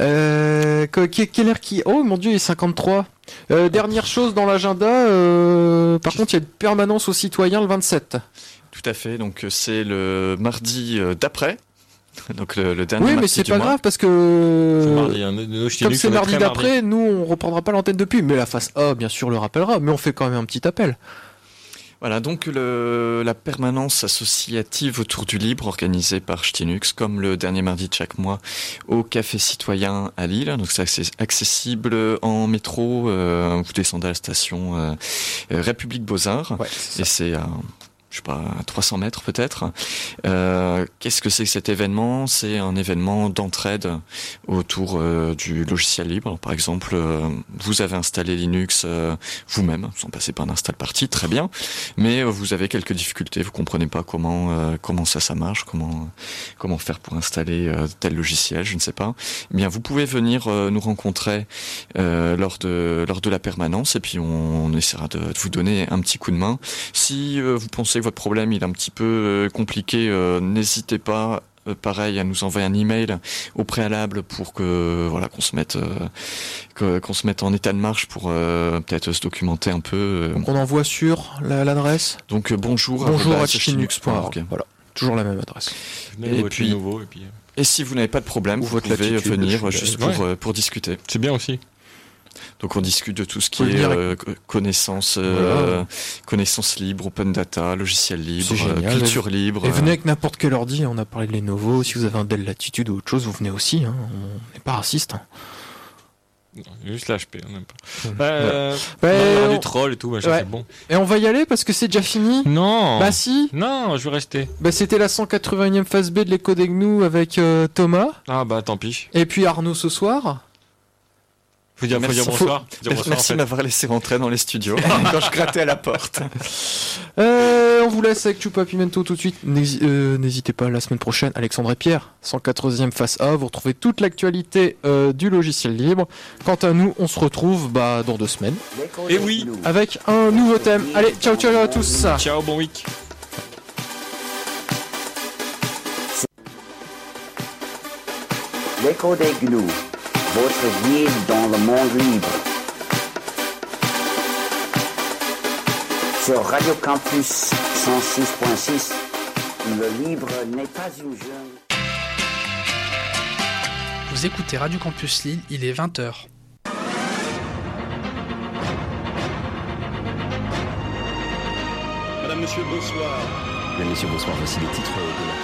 Speaker 2: Euh, que- que- quelle heure qui Oh mon dieu, il est 53. Euh, dernière chose dans l'agenda, euh, par contre, il y a une permanence aux citoyens le 27.
Speaker 4: Tout à fait, donc euh, c'est le mardi euh, d'après. Donc le, le dernier
Speaker 2: Oui, mais c'est pas
Speaker 4: mois.
Speaker 2: grave parce que
Speaker 3: mardi, hein,
Speaker 2: comme c'est mardi d'après, nous on reprendra pas l'antenne depuis, mais la face A, bien sûr, le rappellera, mais on fait quand même un petit appel.
Speaker 4: Voilà, donc le, la permanence associative autour du libre organisée par Ch'tinux, comme le dernier mardi de chaque mois, au Café Citoyen à Lille. Donc c'est access- accessible en métro, euh, vous descendez à la station euh, euh, République Beaux-Arts,
Speaker 2: Ouais,
Speaker 4: et c'est à, je sais pas, à 300 mètres peut-être. Euh, Qu'est-ce que c'est que cet événement? C'est un événement d'entraide autour euh, du logiciel libre. Par exemple, euh, vous avez installé Linux vous-même, sans passer par un install party, très bien mais vous avez quelques difficultés, vous comprenez pas comment comment ça ça marche, comment comment faire pour installer tel logiciel, je ne sais pas. Eh bien, vous pouvez venir nous rencontrer lors de lors de la permanence et puis on, essaiera de, vous donner un petit coup de main. Si vous pensez que votre problème il est un petit peu euh, compliqué, euh, n'hésitez pas euh, pareil à nous envoyer un email au préalable pour que voilà qu'on se mette euh, qu'on se mette en état de marche pour euh, peut-être se documenter un peu euh,
Speaker 2: Donc on envoie sur la- l'adresse
Speaker 4: donc euh, bonjour,
Speaker 2: bonjour à ch'tinux.org. Voilà, toujours la même adresse.
Speaker 4: Et puis-
Speaker 3: nouveau, et puis,
Speaker 4: Et si vous n'avez pas de problème,
Speaker 2: Ou
Speaker 4: vous pouvez venir juste pour, euh, pour discuter.
Speaker 3: C'est bien aussi.
Speaker 4: Donc on discute de tout ce qui est euh, connaissance, euh, connaissance libre, open data, logiciel libre, euh,
Speaker 2: génial.
Speaker 4: culture libre.
Speaker 2: Et venez avec n'importe quel ordi, on a parlé de Lenovo, si vous avez un Dell Latitude ou autre chose, vous venez aussi, hein. on n'est pas raciste. hein.
Speaker 3: Non, Juste l'HP, on n'aime pas.
Speaker 2: Ouais.
Speaker 3: Euh,
Speaker 2: Ouais,
Speaker 3: non, il y aura
Speaker 2: on-
Speaker 3: du troll et tout, machin,
Speaker 2: Ouais.
Speaker 3: c'est bon.
Speaker 2: Et on va y aller parce que c'est déjà fini?
Speaker 3: Non
Speaker 2: Bah si
Speaker 3: Non, je veux rester.
Speaker 2: bah, C'était la 181e phase B de l'écho des avec euh, Thomas,
Speaker 3: Ah bah tant pis.
Speaker 2: et puis Arnaud ce soir.
Speaker 3: Faut dire, faut
Speaker 4: Merci.
Speaker 3: dire bonsoir. Faut dire bonsoir, en
Speaker 4: Merci
Speaker 3: fait.
Speaker 4: de m'avoir laissé rentrer dans les studios quand je grattais à la porte.
Speaker 2: Euh, on vous laisse avec Chupa Pimento tout de suite. N'hési- euh, N'hésitez pas, la semaine prochaine, Alexandre et Pierre, 180e face A, vous retrouvez toute l'actualité euh, du logiciel libre. Quant à nous, on se retrouve bah, dans deux semaines
Speaker 3: Et oui.
Speaker 2: avec un nouveau thème. Allez, ciao ciao à tous
Speaker 3: Ciao, bon week.
Speaker 1: L'écho des gnous, votre guide dans le monde libre. Sur Radio Campus 106.6, le libre n'est pas une jungle.
Speaker 6: Vous écoutez Radio Campus Lille, il est 20h.
Speaker 7: Madame, Monsieur, bonsoir.
Speaker 8: Messieurs, bonsoir. Voici les titres de la